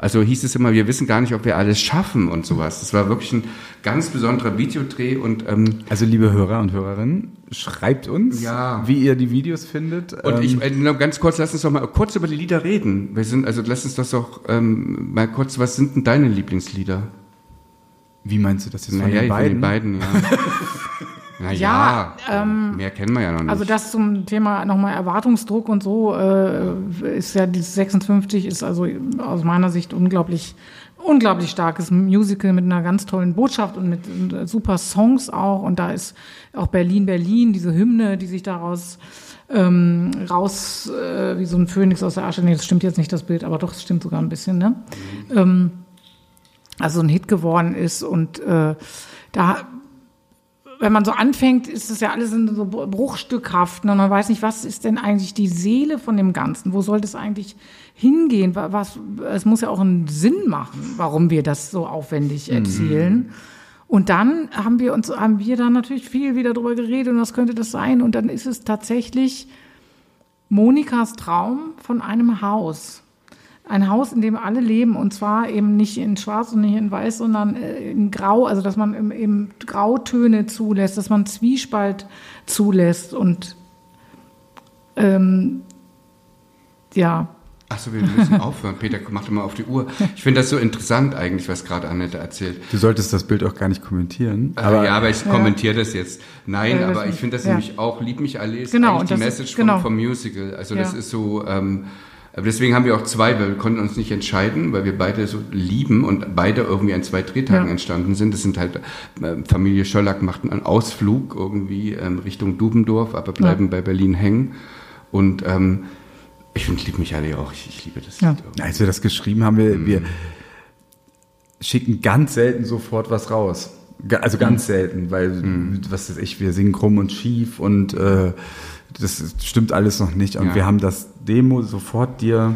Also hieß es immer, wir wissen gar nicht, ob wir alles schaffen und sowas. Das war wirklich ein ganz besonderer Videodreh und ähm, Also liebe Hörer und Hörerinnen, schreibt uns, Ja. wie ihr die Videos findet. Und Ähm, ich, äh, nur ganz kurz, lass uns doch mal kurz über die Lieder reden. Wir sind, also lass uns das doch ähm, mal kurz, was sind denn deine Lieblingslieder? wie meinst du das jetzt von Naja, den von beiden? den beiden, ja. [laughs] naja, Ja, ähm, mehr kennen wir ja noch nicht. Also das zum Thema nochmal Erwartungsdruck und so äh, ist ja dieses 56 ist also aus meiner Sicht unglaublich unglaublich starkes Musical mit einer ganz tollen Botschaft und mit äh, super Songs auch und da ist auch Berlin Berlin diese Hymne, die sich daraus ähm, raus äh, wie so ein Phönix aus der Asche. Nee, das stimmt jetzt nicht das Bild, aber doch, es stimmt sogar ein bisschen, ne? Ähm, also ein Hit geworden ist und äh, da wenn man so anfängt, ist das ja alles in so bruchstückhaft ne? und man weiß nicht, was ist denn eigentlich die Seele von dem Ganzen? Wo soll das eigentlich hingehen? Wa- Was, es muss ja auch einen Sinn machen, warum wir das so aufwendig erzählen. Und dann haben wir uns, haben wir da natürlich viel wieder drüber geredet und was könnte das sein? Und dann ist es tatsächlich Monikas Traum von einem Haus. Ein Haus, in dem alle leben und zwar eben nicht in Schwarz und nicht in Weiß, sondern äh, in Grau, also dass man eben- Grautöne zulässt, dass man Zwiespalt zulässt und ähm, ja, Achso, wir müssen [laughs] aufhören. Peter, mach doch mal auf die Uhr. Ich finde das so interessant eigentlich, was gerade Annette erzählt. Du solltest das Bild auch gar nicht kommentieren. Aber, ja, aber ich kommentiere das jetzt. Nein, Ja, aber ich finde das ja. nämlich auch, Lieb mich alle ist Genau, die das ist- Message genau. vom, vom Musical. Also das Ja. ist so, ähm, aber deswegen haben wir auch zwei, weil wir konnten uns nicht entscheiden, weil wir beide so lieben und beide irgendwie an zwei Drehtagen Ja. entstanden sind. Das sind halt, ähm, Familie Schöllack macht einen Ausflug irgendwie ähm, Richtung Dubendorf, aber bleiben bei Berlin hängen. Und ähm, ich finde Lieb mich alle auch, ich, ich liebe das Ja. Irgendwie. Als wir das geschrieben haben, wir, wir schicken ganz selten sofort was raus. Also ganz selten, weil, was weiß ich, wir singen krumm und schief und äh, das stimmt alles noch nicht. Und Ja. wir haben das Demo sofort dir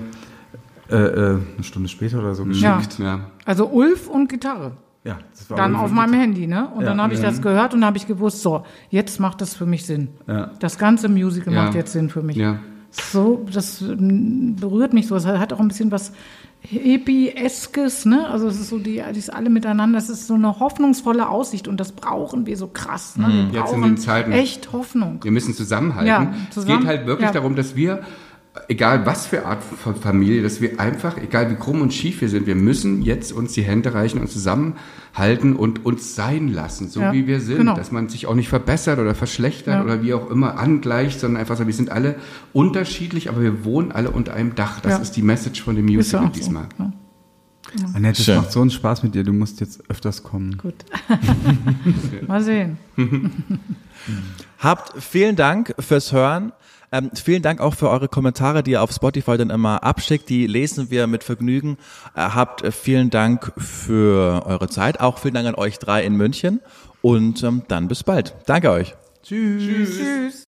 äh, äh, eine Stunde später oder so Ja. geschickt. Ja. also Ulf und Gitarre. Ja, das war Dann auf meinem Handy, ne? Und Ja. dann habe ich Ja. das gehört und habe ich gewusst, so, jetzt macht das für mich Sinn. Ja. Das ganze Musical Ja. macht jetzt Sinn für mich. Ja. So, das mm, berührt mich so. Es hat auch ein bisschen was Hippie-eskes, ne? Also es ist so, die, die ist alle miteinander. Das ist so eine hoffnungsvolle Aussicht und das brauchen wir so krass. Ne? Wir Jetzt in den Zeiten. echt Hoffnung. Wir müssen zusammenhalten. Ja, Es zusammen- geht halt wirklich ja. darum, dass wir, egal was für Art von Familie, dass wir einfach, egal wie krumm und schief wir sind, wir müssen jetzt uns die Hände reichen und zusammenhalten und uns sein lassen, so Ja, wie wir sind. genau. Dass man sich auch nicht verbessert oder verschlechtert Ja. oder wie auch immer angleicht, sondern einfach so, wir sind alle unterschiedlich, aber wir wohnen alle unter einem Dach. Das Ja. ist die Message von dem Musical so. diesmal. Ja, Annette, es macht so einen Spaß mit dir, du musst jetzt öfters kommen. gut. [laughs] Mal sehen. [laughs] Habt vielen Dank fürs Hören. Ähm, vielen Dank auch für eure Kommentare, die ihr auf Spotify dann immer abschickt. Die lesen wir mit Vergnügen. Äh, habt äh, vielen Dank für eure Zeit. Auch vielen Dank an euch drei in München. Und ähm, dann bis bald. Danke euch. Tschüss.